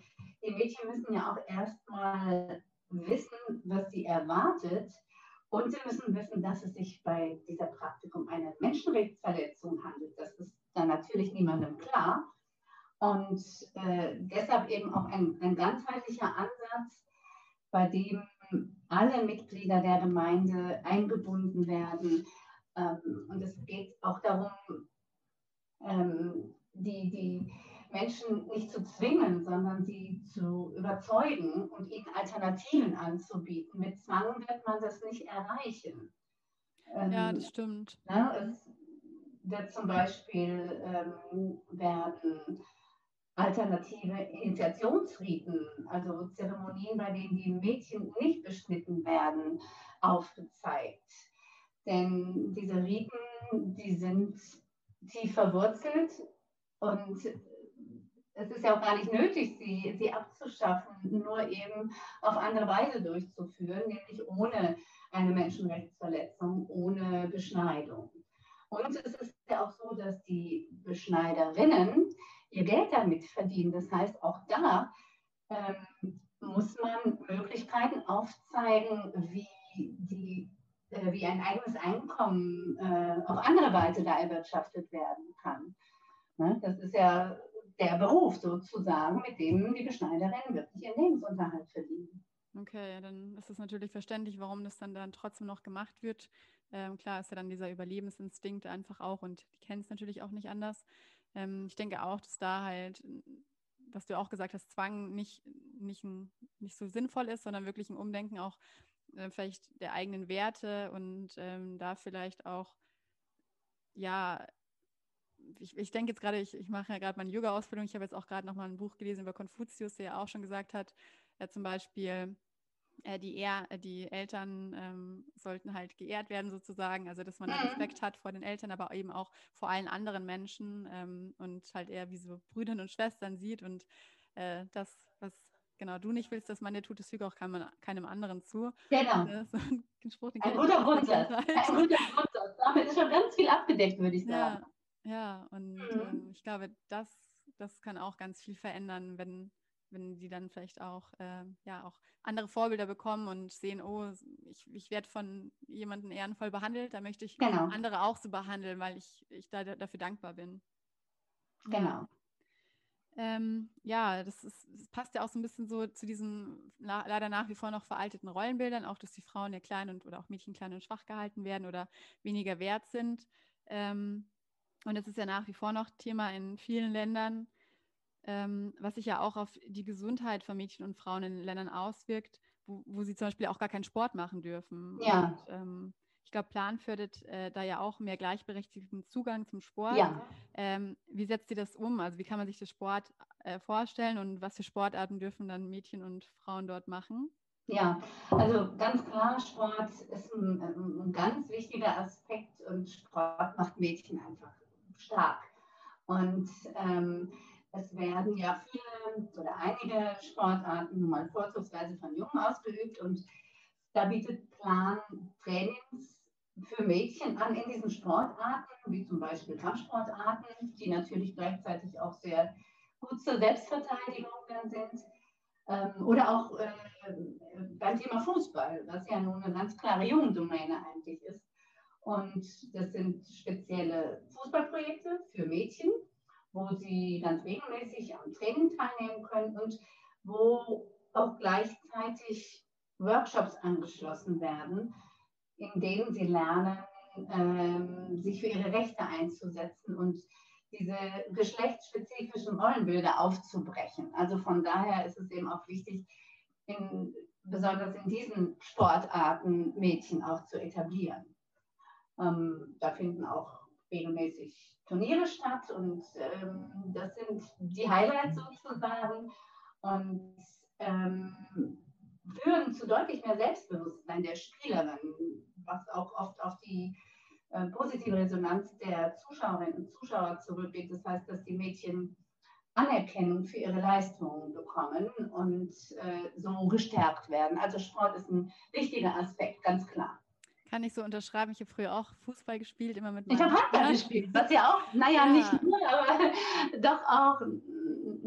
die Mädchen müssen ja auch erstmal wissen, was sie erwartet. Und sie müssen wissen, dass es sich bei dieser Praktikum um eine Menschenrechtsverletzung handelt. Das ist dann natürlich niemandem klar. Und äh, deshalb eben auch ein, ein ganzheitlicher Ansatz, bei dem alle Mitglieder der Gemeinde eingebunden werden. Ähm, und es geht auch darum, ähm, die, die Menschen nicht zu zwingen, sondern sie zu überzeugen und ihnen Alternativen anzubieten. Mit Zwang wird man das nicht erreichen. Ähm, ja, das stimmt. Ne, es wird zum Beispiel ähm, werden alternative Initiationsriten, also Zeremonien, bei denen die Mädchen nicht beschnitten werden, aufgezeigt. Denn diese Riten, die sind tief verwurzelt und es ist ja auch gar nicht nötig, sie, sie abzuschaffen, nur eben auf andere Weise durchzuführen, nämlich ohne eine Menschenrechtsverletzung, ohne Beschneidung. Und es ist ja auch so, dass die Beschneiderinnen ihr Geld damit verdienen. Das heißt, auch da ähm, muss man Möglichkeiten aufzeigen, wie, die, äh, wie ein eigenes Einkommen äh, auf andere Weise da erwirtschaftet werden kann. Ne? Das ist ja der Beruf sozusagen, mit dem die Beschneiderinnen wirklich ihren Lebensunterhalt verdienen. Okay, dann ist es natürlich verständlich, warum das dann, dann trotzdem noch gemacht wird. Ähm, klar ist ja dann dieser Überlebensinstinkt einfach auch und die kennen es natürlich auch nicht anders. Ähm, ich denke auch, dass da halt, was du auch gesagt hast, Zwang nicht, nicht, ein, nicht so sinnvoll ist, sondern wirklich ein Umdenken auch äh, vielleicht der eigenen Werte und ähm, da vielleicht auch, ja, ich, ich denke jetzt gerade, ich, ich mache ja gerade meine Yoga-Ausbildung. Ich habe jetzt auch gerade nochmal ein Buch gelesen über Konfuzius, der ja auch schon gesagt hat, äh, zum Beispiel, äh, die, Ehr, äh, die Eltern ähm, sollten halt geehrt werden sozusagen, also dass man mhm. Respekt hat vor den Eltern, aber eben auch vor allen anderen Menschen ähm, und halt eher wie so Brüder und Schwestern sieht und äh, das, was genau du nicht willst, dass man dir tut, das füge auch keinem, keinem anderen zu. Genau. So ein, Spruch, ein guter Grundsatz. Ein guter Grundsatz. Damit ist schon ganz viel abgedeckt, würde ich sagen. Ja. Ja, und mhm. ähm, ich glaube, das, das kann auch ganz viel verändern, wenn, wenn die dann vielleicht auch, äh, ja, auch andere Vorbilder bekommen und sehen, oh, ich, ich werde von jemandem ehrenvoll behandelt, da möchte ich genau. andere auch so behandeln, weil ich, ich da, dafür dankbar bin. Genau. Ähm, ja, das, ist, das passt ja auch so ein bisschen so zu diesen na, leider nach wie vor noch veralteten Rollenbildern, auch dass die Frauen ja klein und oder auch Mädchen klein und schwach gehalten werden oder weniger wert sind. Ähm, und es ist ja nach wie vor noch Thema in vielen Ländern, ähm, was sich ja auch auf die Gesundheit von Mädchen und Frauen in Ländern auswirkt, wo, wo sie zum Beispiel auch gar keinen Sport machen dürfen. Ja. Und, ähm, ich glaube, Plan fördert äh, da ja auch mehr gleichberechtigten Zugang zum Sport. Ja. Ähm, wie setzt ihr das um? Also wie kann man sich das Sport äh, vorstellen und was für Sportarten dürfen dann Mädchen und Frauen dort machen? Ja, also ganz klar, Sport ist ein, ein ganz wichtiger Aspekt und Sport macht Mädchen einfach stark. Und ähm, es werden ja viele oder einige Sportarten nun mal vorzugsweise von Jungen ausgeübt und da bietet Plan Trainings für Mädchen an in diesen Sportarten, wie zum Beispiel Kampfsportarten, die natürlich gleichzeitig auch sehr gut zur Selbstverteidigung sind. Ähm, oder auch äh, beim Thema Fußball, was ja nun eine ganz klare Jugendomäne eigentlich ist. Und das sind spezielle Fußballprojekte für Mädchen, wo sie ganz regelmäßig am Training teilnehmen können und wo auch gleichzeitig Workshops angeschlossen werden, in denen sie lernen, ähm, sich für ihre Rechte einzusetzen und diese geschlechtsspezifischen Rollenbilder aufzubrechen. Also von daher ist es eben auch wichtig, in, besonders in diesen Sportarten Mädchen auch zu etablieren. Ähm, da finden auch regelmäßig Turniere statt und ähm, das sind die Highlights sozusagen und ähm, führen zu deutlich mehr Selbstbewusstsein der Spielerin, was auch oft auf die äh, positive Resonanz der Zuschauerinnen und Zuschauer zurückgeht. Das heißt, dass die Mädchen Anerkennung für ihre Leistungen bekommen und äh, so gestärkt werden. Also Sport ist ein wichtiger Aspekt, ganz klar. Kann ich so unterschreiben. Ich habe früher auch Fußball gespielt, immer mit Ich habe Handball gespielt, was ja auch, naja, ja. nicht nur, aber doch auch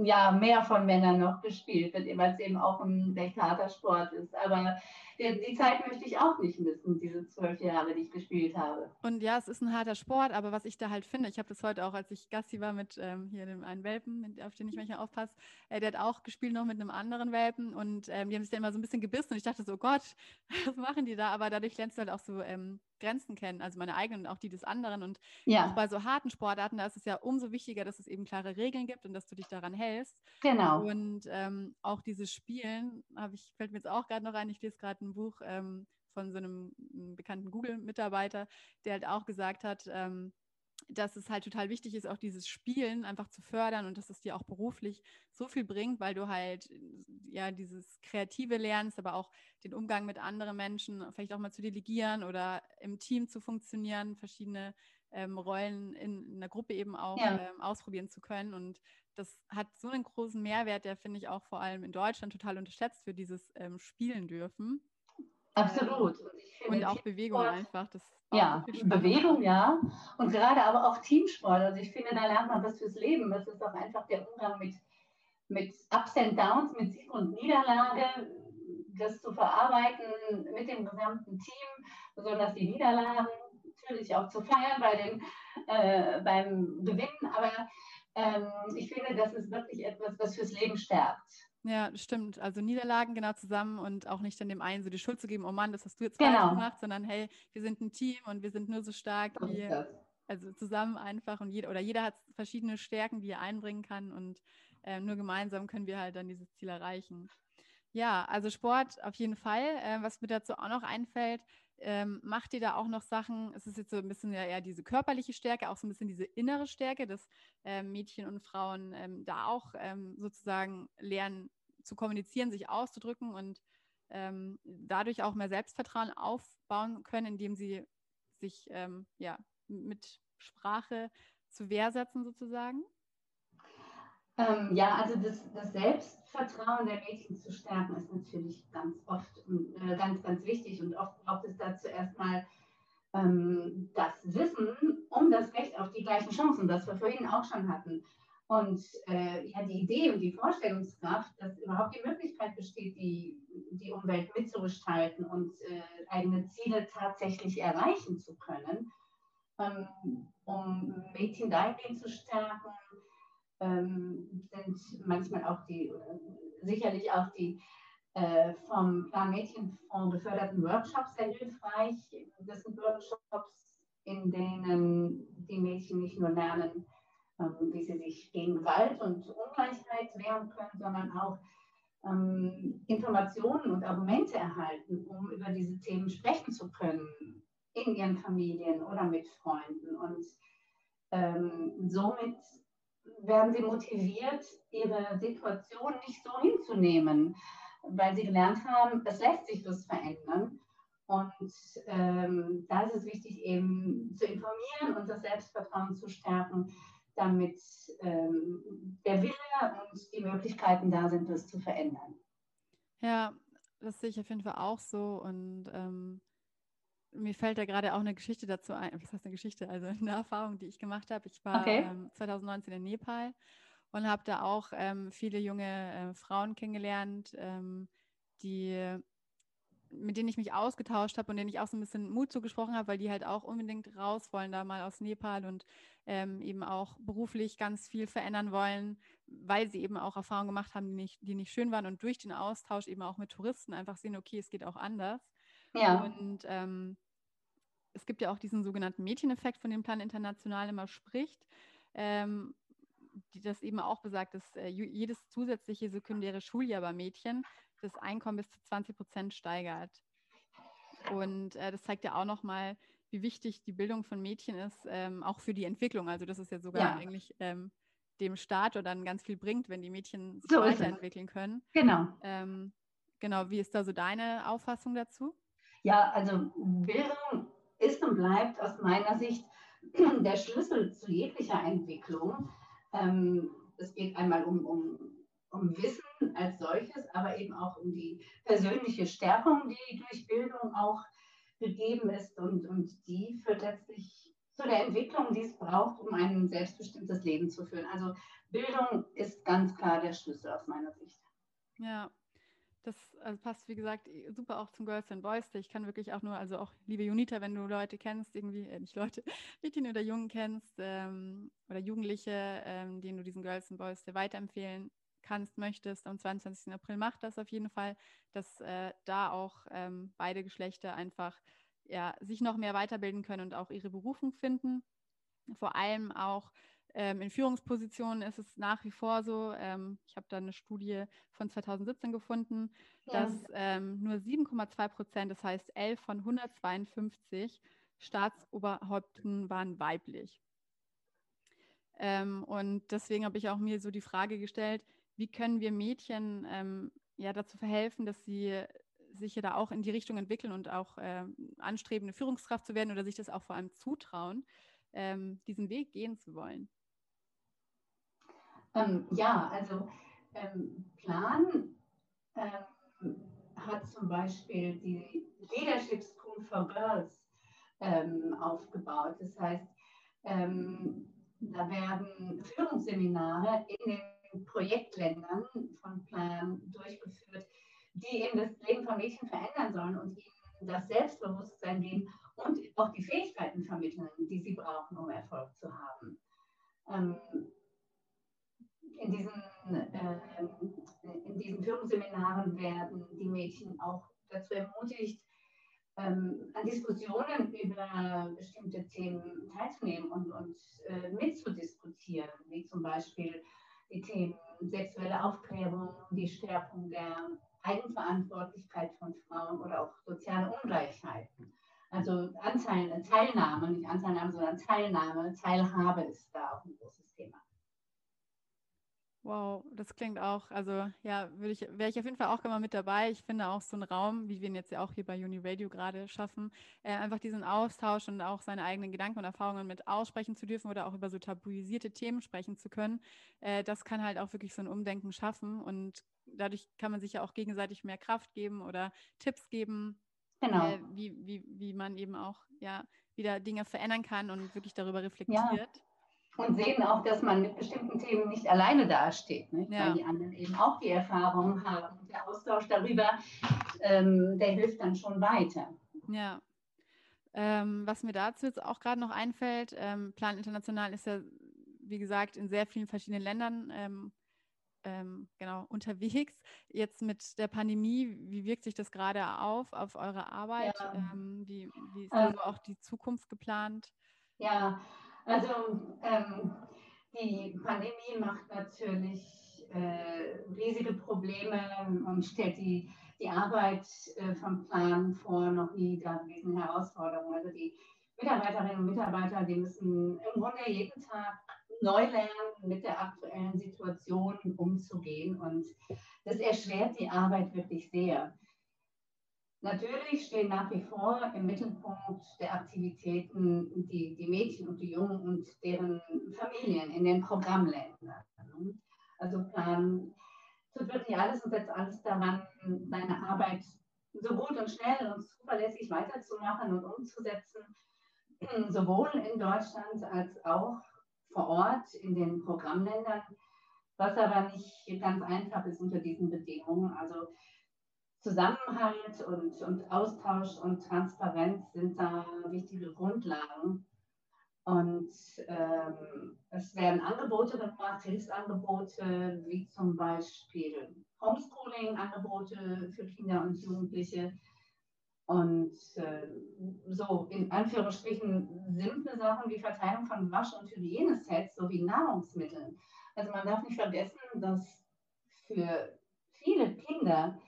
ja, mehr von Männern noch gespielt wird, weil es eben auch ein recht harter Sport ist. Aber die Zeit möchte ich auch nicht missen, diese zwölf Jahre, die ich gespielt habe. Und ja, es ist ein harter Sport, aber was ich da halt finde, ich habe das heute auch, als ich Gassi war mit ähm, hier dem einen Welpen, auf den ich manchmal aufpasse, äh, der hat auch gespielt noch mit einem anderen Welpen und ähm, die haben sich dann immer so ein bisschen gebissen und ich dachte so, oh Gott, was machen die da? Aber dadurch lernst du halt auch so ähm, Grenzen kennen, also meine eigenen und auch die des anderen. Und ja. auch bei so harten Sportarten, da ist es ja umso wichtiger, dass es eben klare Regeln gibt und dass du dich daran hältst. Genau. Und ähm, auch dieses Spielen, habe ich, fällt mir jetzt auch gerade noch ein, ich lese gerade ein Buch ähm, von so einem, einem bekannten Google-Mitarbeiter, der halt auch gesagt hat, ähm, dass es halt total wichtig ist, auch dieses Spielen einfach zu fördern und dass es dir auch beruflich so viel bringt, weil du halt ja dieses Kreative lernst, aber auch den Umgang mit anderen Menschen, vielleicht auch mal zu delegieren oder im Team zu funktionieren, verschiedene ähm, Rollen in, in, der Gruppe eben auch ja. ähm, ausprobieren zu können. Und das hat so einen großen Mehrwert, der finde ich auch vor allem in Deutschland total unterschätzt für dieses ähm, Spielen dürfen. Absolut. Und, auch Bewegung einfach. Das ja, Bewegung, ja. Und gerade aber auch Teamsport. Also ich finde, da lernt man was fürs Leben. Das ist auch einfach der Umgang mit, mit Ups and Downs, mit Sieg und Niederlage, das zu verarbeiten mit dem gesamten Team, besonders die Niederlagen, natürlich auch zu feiern bei den, äh, beim Gewinnen. Aber ähm, ich finde, das ist wirklich etwas, was fürs Leben stärkt. Ja, das stimmt. Also Niederlagen genau zusammen und auch nicht dann dem einen so die Schuld zu geben, oh Mann, das hast du jetzt genau. falsch gemacht, sondern hey, wir sind ein Team und wir sind nur so stark wie, also zusammen einfach und jeder oder jeder hat verschiedene Stärken, die er einbringen kann und äh, nur gemeinsam können wir halt dann dieses Ziel erreichen. Ja, also Sport auf jeden Fall. Äh, was mir dazu auch noch einfällt, ähm, macht ihr da auch noch Sachen? Es ist jetzt so ein bisschen ja eher diese körperliche Stärke, auch so ein bisschen diese innere Stärke, dass ähm, Mädchen und Frauen ähm, da auch ähm, sozusagen lernen zu kommunizieren, sich auszudrücken und ähm, dadurch auch mehr Selbstvertrauen aufbauen können, indem sie sich ähm, ja, mit Sprache zu Wehr setzen sozusagen? Ähm, ja, also das, das, Selbstvertrauen der Mädchen zu stärken ist natürlich ganz oft äh, ganz, ganz wichtig und oft braucht es dazu erstmal ähm, das Wissen um das Recht auf die gleichen Chancen, das wir vorhin auch schon hatten. Und äh, ja, die Idee und die Vorstellungskraft, dass überhaupt die Möglichkeit besteht, die, die Umwelt mitzugestalten und äh, eigene Ziele tatsächlich erreichen zu können, ähm, um Mädchen dahingehend zu stärken, ähm, sind manchmal auch die, äh, sicherlich auch die äh, vom Plan Mädchenfonds geförderten Workshops sehr hilfreich. Das sind Workshops, in denen die Mädchen nicht nur lernen, ähm, wie sie sich gegen Gewalt und Ungleichheit wehren können, sondern auch ähm, Informationen und Argumente erhalten, um über diese Themen sprechen zu können in ihren Familien oder mit Freunden. Und ähm, somit werden sie motiviert, ihre Situation nicht so hinzunehmen, weil sie gelernt haben, es lässt sich was verändern. Und ähm, da ist es wichtig, eben zu informieren und das Selbstvertrauen zu stärken, damit ähm, der Wille und die Möglichkeiten da sind, das zu verändern. Ja, das sehe ich auf jeden Fall auch so. Und ähm, mir fällt da gerade auch eine Geschichte dazu ein. Was heißt eine Geschichte? Also eine Erfahrung, die ich gemacht habe. Ich war okay. ähm, 2019 in Nepal und habe da auch ähm, viele junge äh, Frauen kennengelernt, ähm, die mit denen ich mich ausgetauscht habe und denen ich auch so ein bisschen Mut zugesprochen habe, weil die halt auch unbedingt raus wollen, da mal aus Nepal und ähm, eben auch beruflich ganz viel verändern wollen, weil sie eben auch Erfahrungen gemacht haben, die nicht, die nicht schön waren und durch den Austausch eben auch mit Touristen einfach sehen, okay, es geht auch anders. Ja. Und ähm, es gibt ja auch diesen sogenannten Mädcheneffekt, von dem Plan International immer spricht, ähm, die das eben auch besagt, dass äh, jedes zusätzliche sekundäre Schuljahr bei Mädchen das Einkommen bis zu 20 Prozent steigert. Und äh, das zeigt ja auch nochmal, wie wichtig die Bildung von Mädchen ist, ähm, auch für die Entwicklung. Also das ist ja sogar ja. eigentlich ähm, dem Staat oder dann ganz viel bringt, wenn die Mädchen sich so weiterentwickeln können. Genau. Ähm, genau, wie ist da so deine Auffassung dazu? Ja, also Bildung ist und bleibt aus meiner Sicht der Schlüssel zu jeglicher Entwicklung. Ähm, es geht einmal um, um, um Wissen als solches, aber eben auch um die persönliche Stärkung, die durch Bildung auch gegeben ist und, und die führt letztlich zu der Entwicklung, die es braucht, um ein selbstbestimmtes Leben zu führen. Also Bildung ist ganz klar der Schlüssel aus meiner Sicht. Ja, das also passt, wie gesagt, super auch zum Girls and Boys. Ich kann wirklich auch nur, also auch liebe Junita, wenn du Leute kennst, irgendwie, äh, nicht Leute, Mädchen oder Jungen kennst ähm, oder Jugendliche, ähm, denen du diesen Girls and Boys dir weiterempfehlen kannst, möchtest, am 22. April mach das auf jeden Fall, dass äh, da auch ähm, beide Geschlechter einfach ja, sich noch mehr weiterbilden können und auch ihre Berufung finden. Vor allem auch ähm, in Führungspositionen ist es nach wie vor so, ähm, ich habe da eine Studie von 2017 gefunden, ja. dass ähm, nur 7,2 Prozent, das heißt 11 von 152 Staatsoberhäupten waren weiblich. Ähm, und deswegen habe ich auch mir so die Frage gestellt, wie können wir Mädchen ähm, ja dazu verhelfen, dass sie sich ja da auch in die Richtung entwickeln und auch äh, anstreben, eine Führungskraft zu werden oder sich das auch vor allem zutrauen ähm, diesen Weg gehen zu wollen? Ähm, ja, also ähm, Plan ähm, hat zum Beispiel die Leadership School for Girls ähm, aufgebaut. Das heißt, ähm, da werden Führungsseminare in den Projektländern von Plan durchgeführt, die eben das Leben von Mädchen verändern sollen und ihnen das Selbstbewusstsein geben und auch die Fähigkeiten vermitteln, die sie brauchen, um Erfolg zu haben. In diesen, äh, in diesen Führungsseminaren werden die Mädchen auch dazu ermutigt, ähm, an Diskussionen über bestimmte Themen teilzunehmen und, und äh, mitzudiskutieren, wie zum Beispiel die Themen sexuelle Aufklärung, die Stärkung der Eigenverantwortlichkeit von Frauen oder auch soziale Ungleichheiten. Also Anteil, Teilnahme, nicht Anteilnahme, sondern Teilnahme, Teilhabe ist da auch ein großes Thema. Wow, das klingt auch, also ja, würde ich, wäre ich auf jeden Fall auch gerne mal mit dabei. Ich finde auch so einen Raum, wie wir ihn jetzt ja auch hier bei Uni Radio gerade schaffen, äh, einfach diesen Austausch und auch seine eigenen Gedanken und Erfahrungen mit aussprechen zu dürfen oder auch über so tabuisierte Themen sprechen zu können, äh, das kann halt auch wirklich so ein Umdenken schaffen und dadurch kann man sich ja auch gegenseitig mehr Kraft geben oder Tipps geben, genau. äh, wie, wie, wie man eben auch ja wieder Dinge verändern kann und wirklich darüber reflektiert. Ja und sehen auch, dass man mit bestimmten Themen nicht alleine dasteht, ne? ja. weil die anderen eben auch die Erfahrung haben. Und der Austausch darüber, ähm, der hilft dann schon weiter. Ja. Ähm, was mir dazu jetzt auch gerade noch einfällt, ähm, Plan International ist ja, wie gesagt, in sehr vielen verschiedenen Ländern ähm, ähm, genau unterwegs. Jetzt mit der Pandemie, wie wirkt sich das gerade auf, auf eure Arbeit? Ja. Ähm, wie, wie ist also auch die Zukunft geplant? Ja, also ähm, die Pandemie macht natürlich äh, riesige Probleme und stellt die, die Arbeit äh, vom Plan vor noch nie dagewesene Herausforderungen. Also die Mitarbeiterinnen und Mitarbeiter, die müssen im Grunde jeden Tag neu lernen, mit der aktuellen Situation umzugehen. Und das erschwert die Arbeit wirklich sehr. Natürlich stehen nach wie vor im Mittelpunkt der Aktivitäten die, die Mädchen und die Jungen und deren Familien in den Programmländern. Also Plan tut wirklich alles und setzt alles daran, seine Arbeit so gut und schnell und zuverlässig weiterzumachen und umzusetzen, sowohl in Deutschland als auch vor Ort in den Programmländern, was aber nicht ganz einfach ist unter diesen Bedingungen. Also Zusammenhalt und, und Austausch und Transparenz sind da wichtige Grundlagen. Und ähm, es werden Angebote gemacht, Hilfsangebote, wie zum Beispiel Homeschooling-Angebote für Kinder und Jugendliche. Und äh, so in Anführungsstrichen simple Sachen wie Verteilung von Wasch- und Hygienesets sowie Nahrungsmitteln. Also man darf nicht vergessen, dass für viele Kinder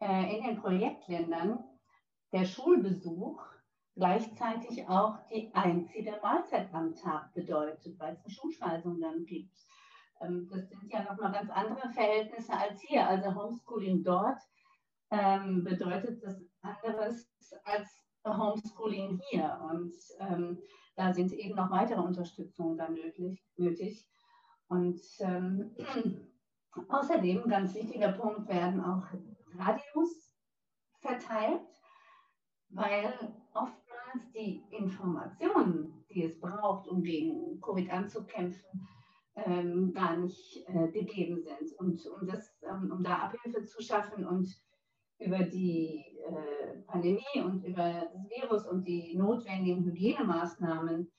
in den Projektländern der Schulbesuch gleichzeitig auch die einzige Mahlzeit am Tag bedeutet, weil es eine Schulspeisung dann gibt. Ähm, das sind ja nochmal ganz andere Verhältnisse als hier. Also Homeschooling dort ähm, bedeutet das anderes als Homeschooling hier. Und ähm, da sind eben noch weitere Unterstützungen dann nötig. nötig. Und ähm, außerdem, ganz wichtiger Punkt, werden auch Radios verteilt, weil oftmals die Informationen, die es braucht, um gegen Covid anzukämpfen, ähm, gar nicht äh, gegeben sind. Und um, das, ähm, um da Abhilfe zu schaffen und über die äh, Pandemie und über das Virus und die notwendigen Hygienemaßnahmen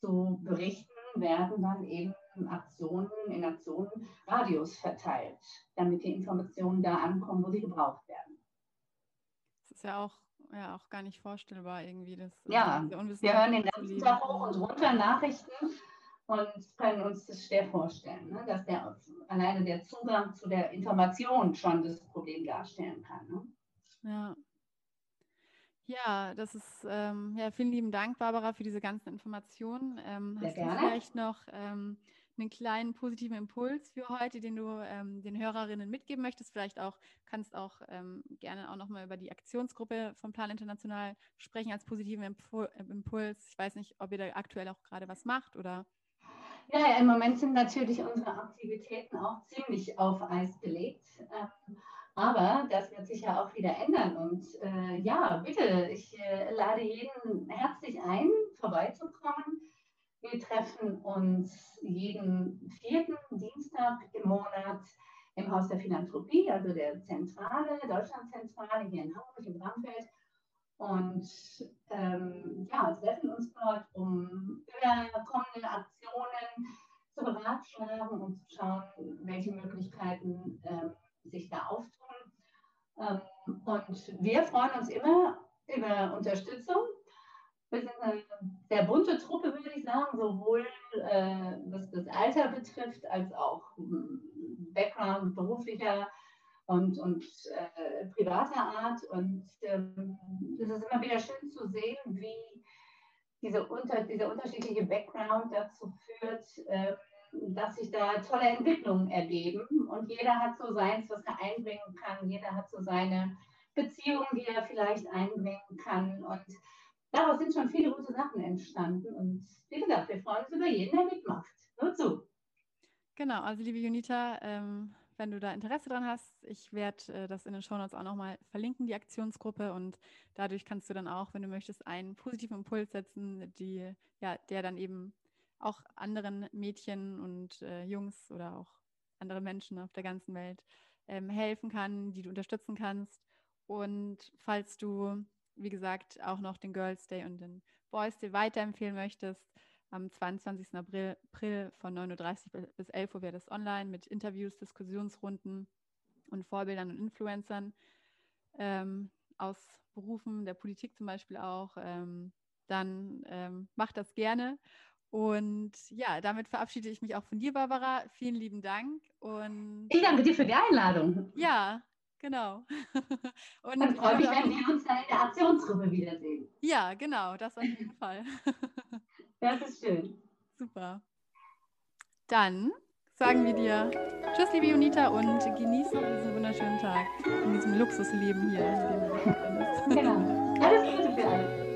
zu berichten, werden dann eben Aktionen, in Aktionen Radios verteilt, damit die Informationen da ankommen, wo sie gebraucht werden. Das ist ja auch, ja, auch gar nicht vorstellbar irgendwie. Das, ja, wir hören den ganzen Tag hoch und runter Nachrichten und können uns das schwer vorstellen, ne? dass der, alleine der Zugang zu der Information schon das Problem darstellen kann. Ne? Ja. Ja, das ist, ähm, ja, vielen lieben Dank, Barbara, für diese ganzen Informationen. Ähm, hast gerne. du vielleicht noch ähm, einen kleinen positiven Impuls für heute, den du ähm, den Hörerinnen mitgeben möchtest? Vielleicht auch, kannst auch ähm, gerne auch nochmal über die Aktionsgruppe vom Plan International sprechen als positiven Impuls. Ich weiß nicht, ob ihr da aktuell auch gerade was macht oder. Ja, im Moment sind natürlich unsere Aktivitäten auch ziemlich auf Eis gelegt. Ähm, aber das wird sich ja auch wieder ändern. Und äh, ja, bitte, ich äh, lade jeden herzlich ein, vorbeizukommen. Wir treffen uns jeden vierten Dienstag im Monat im Haus der Philanthropie, also der Zentrale, Deutschlandzentrale hier in Hamburg im Bramfeld. Und ähm, ja, treffen uns dort, um über kommende Aktionen zu beratschlagen und zu schauen, welche Möglichkeiten äh, sich da auftun. Ähm, und wir freuen uns immer über Unterstützung. Wir sind eine sehr bunte Truppe, würde ich sagen, sowohl äh, was das Alter betrifft, als auch hm, Background beruflicher und, und äh, privater Art. Und ähm, es ist immer wieder schön zu sehen, wie diese unter, dieser unterschiedliche Background dazu führt, äh, dass sich da tolle Entwicklungen ergeben und jeder hat so seins, was er einbringen kann. Jeder hat so seine Beziehungen, die er vielleicht einbringen kann. Und daraus sind schon viele gute Sachen entstanden. Und wie gesagt, wir freuen uns über jeden, der mitmacht. Nur zu. Genau, also liebe Junita, ähm, wenn du da Interesse dran hast, ich werde äh, das in den Shownotes auch nochmal verlinken, die Aktionsgruppe. Und dadurch kannst du dann auch, wenn du möchtest, einen positiven Impuls setzen, die, ja, der dann eben auch anderen Mädchen und äh, Jungs oder auch andere Menschen auf der ganzen Welt ähm, helfen kann, die du unterstützen kannst. Und falls du, wie gesagt, auch noch den Girls Day und den Boys Day weiterempfehlen möchtest, am 22. April, April von 9.30 Uhr bis 11 Uhr wäre das online mit Interviews, Diskussionsrunden und Vorbildern und Influencern ähm, aus Berufen, der Politik zum Beispiel auch. Ähm, dann ähm, macht das gerne. Und ja, damit verabschiede ich mich auch von dir, Barbara. Vielen lieben Dank. Und ich danke dir für die Einladung. Ja, genau. Und Dann freue mich, wenn wir uns dann in der Aktionsgruppe wiedersehen. Ja, genau, das auf jeden Fall. das ist schön. Super. Dann sagen wir dir Tschüss, liebe Junita, und genieße diesen wunderschönen Tag in diesem Luxusleben hier. In dem du genau. Alles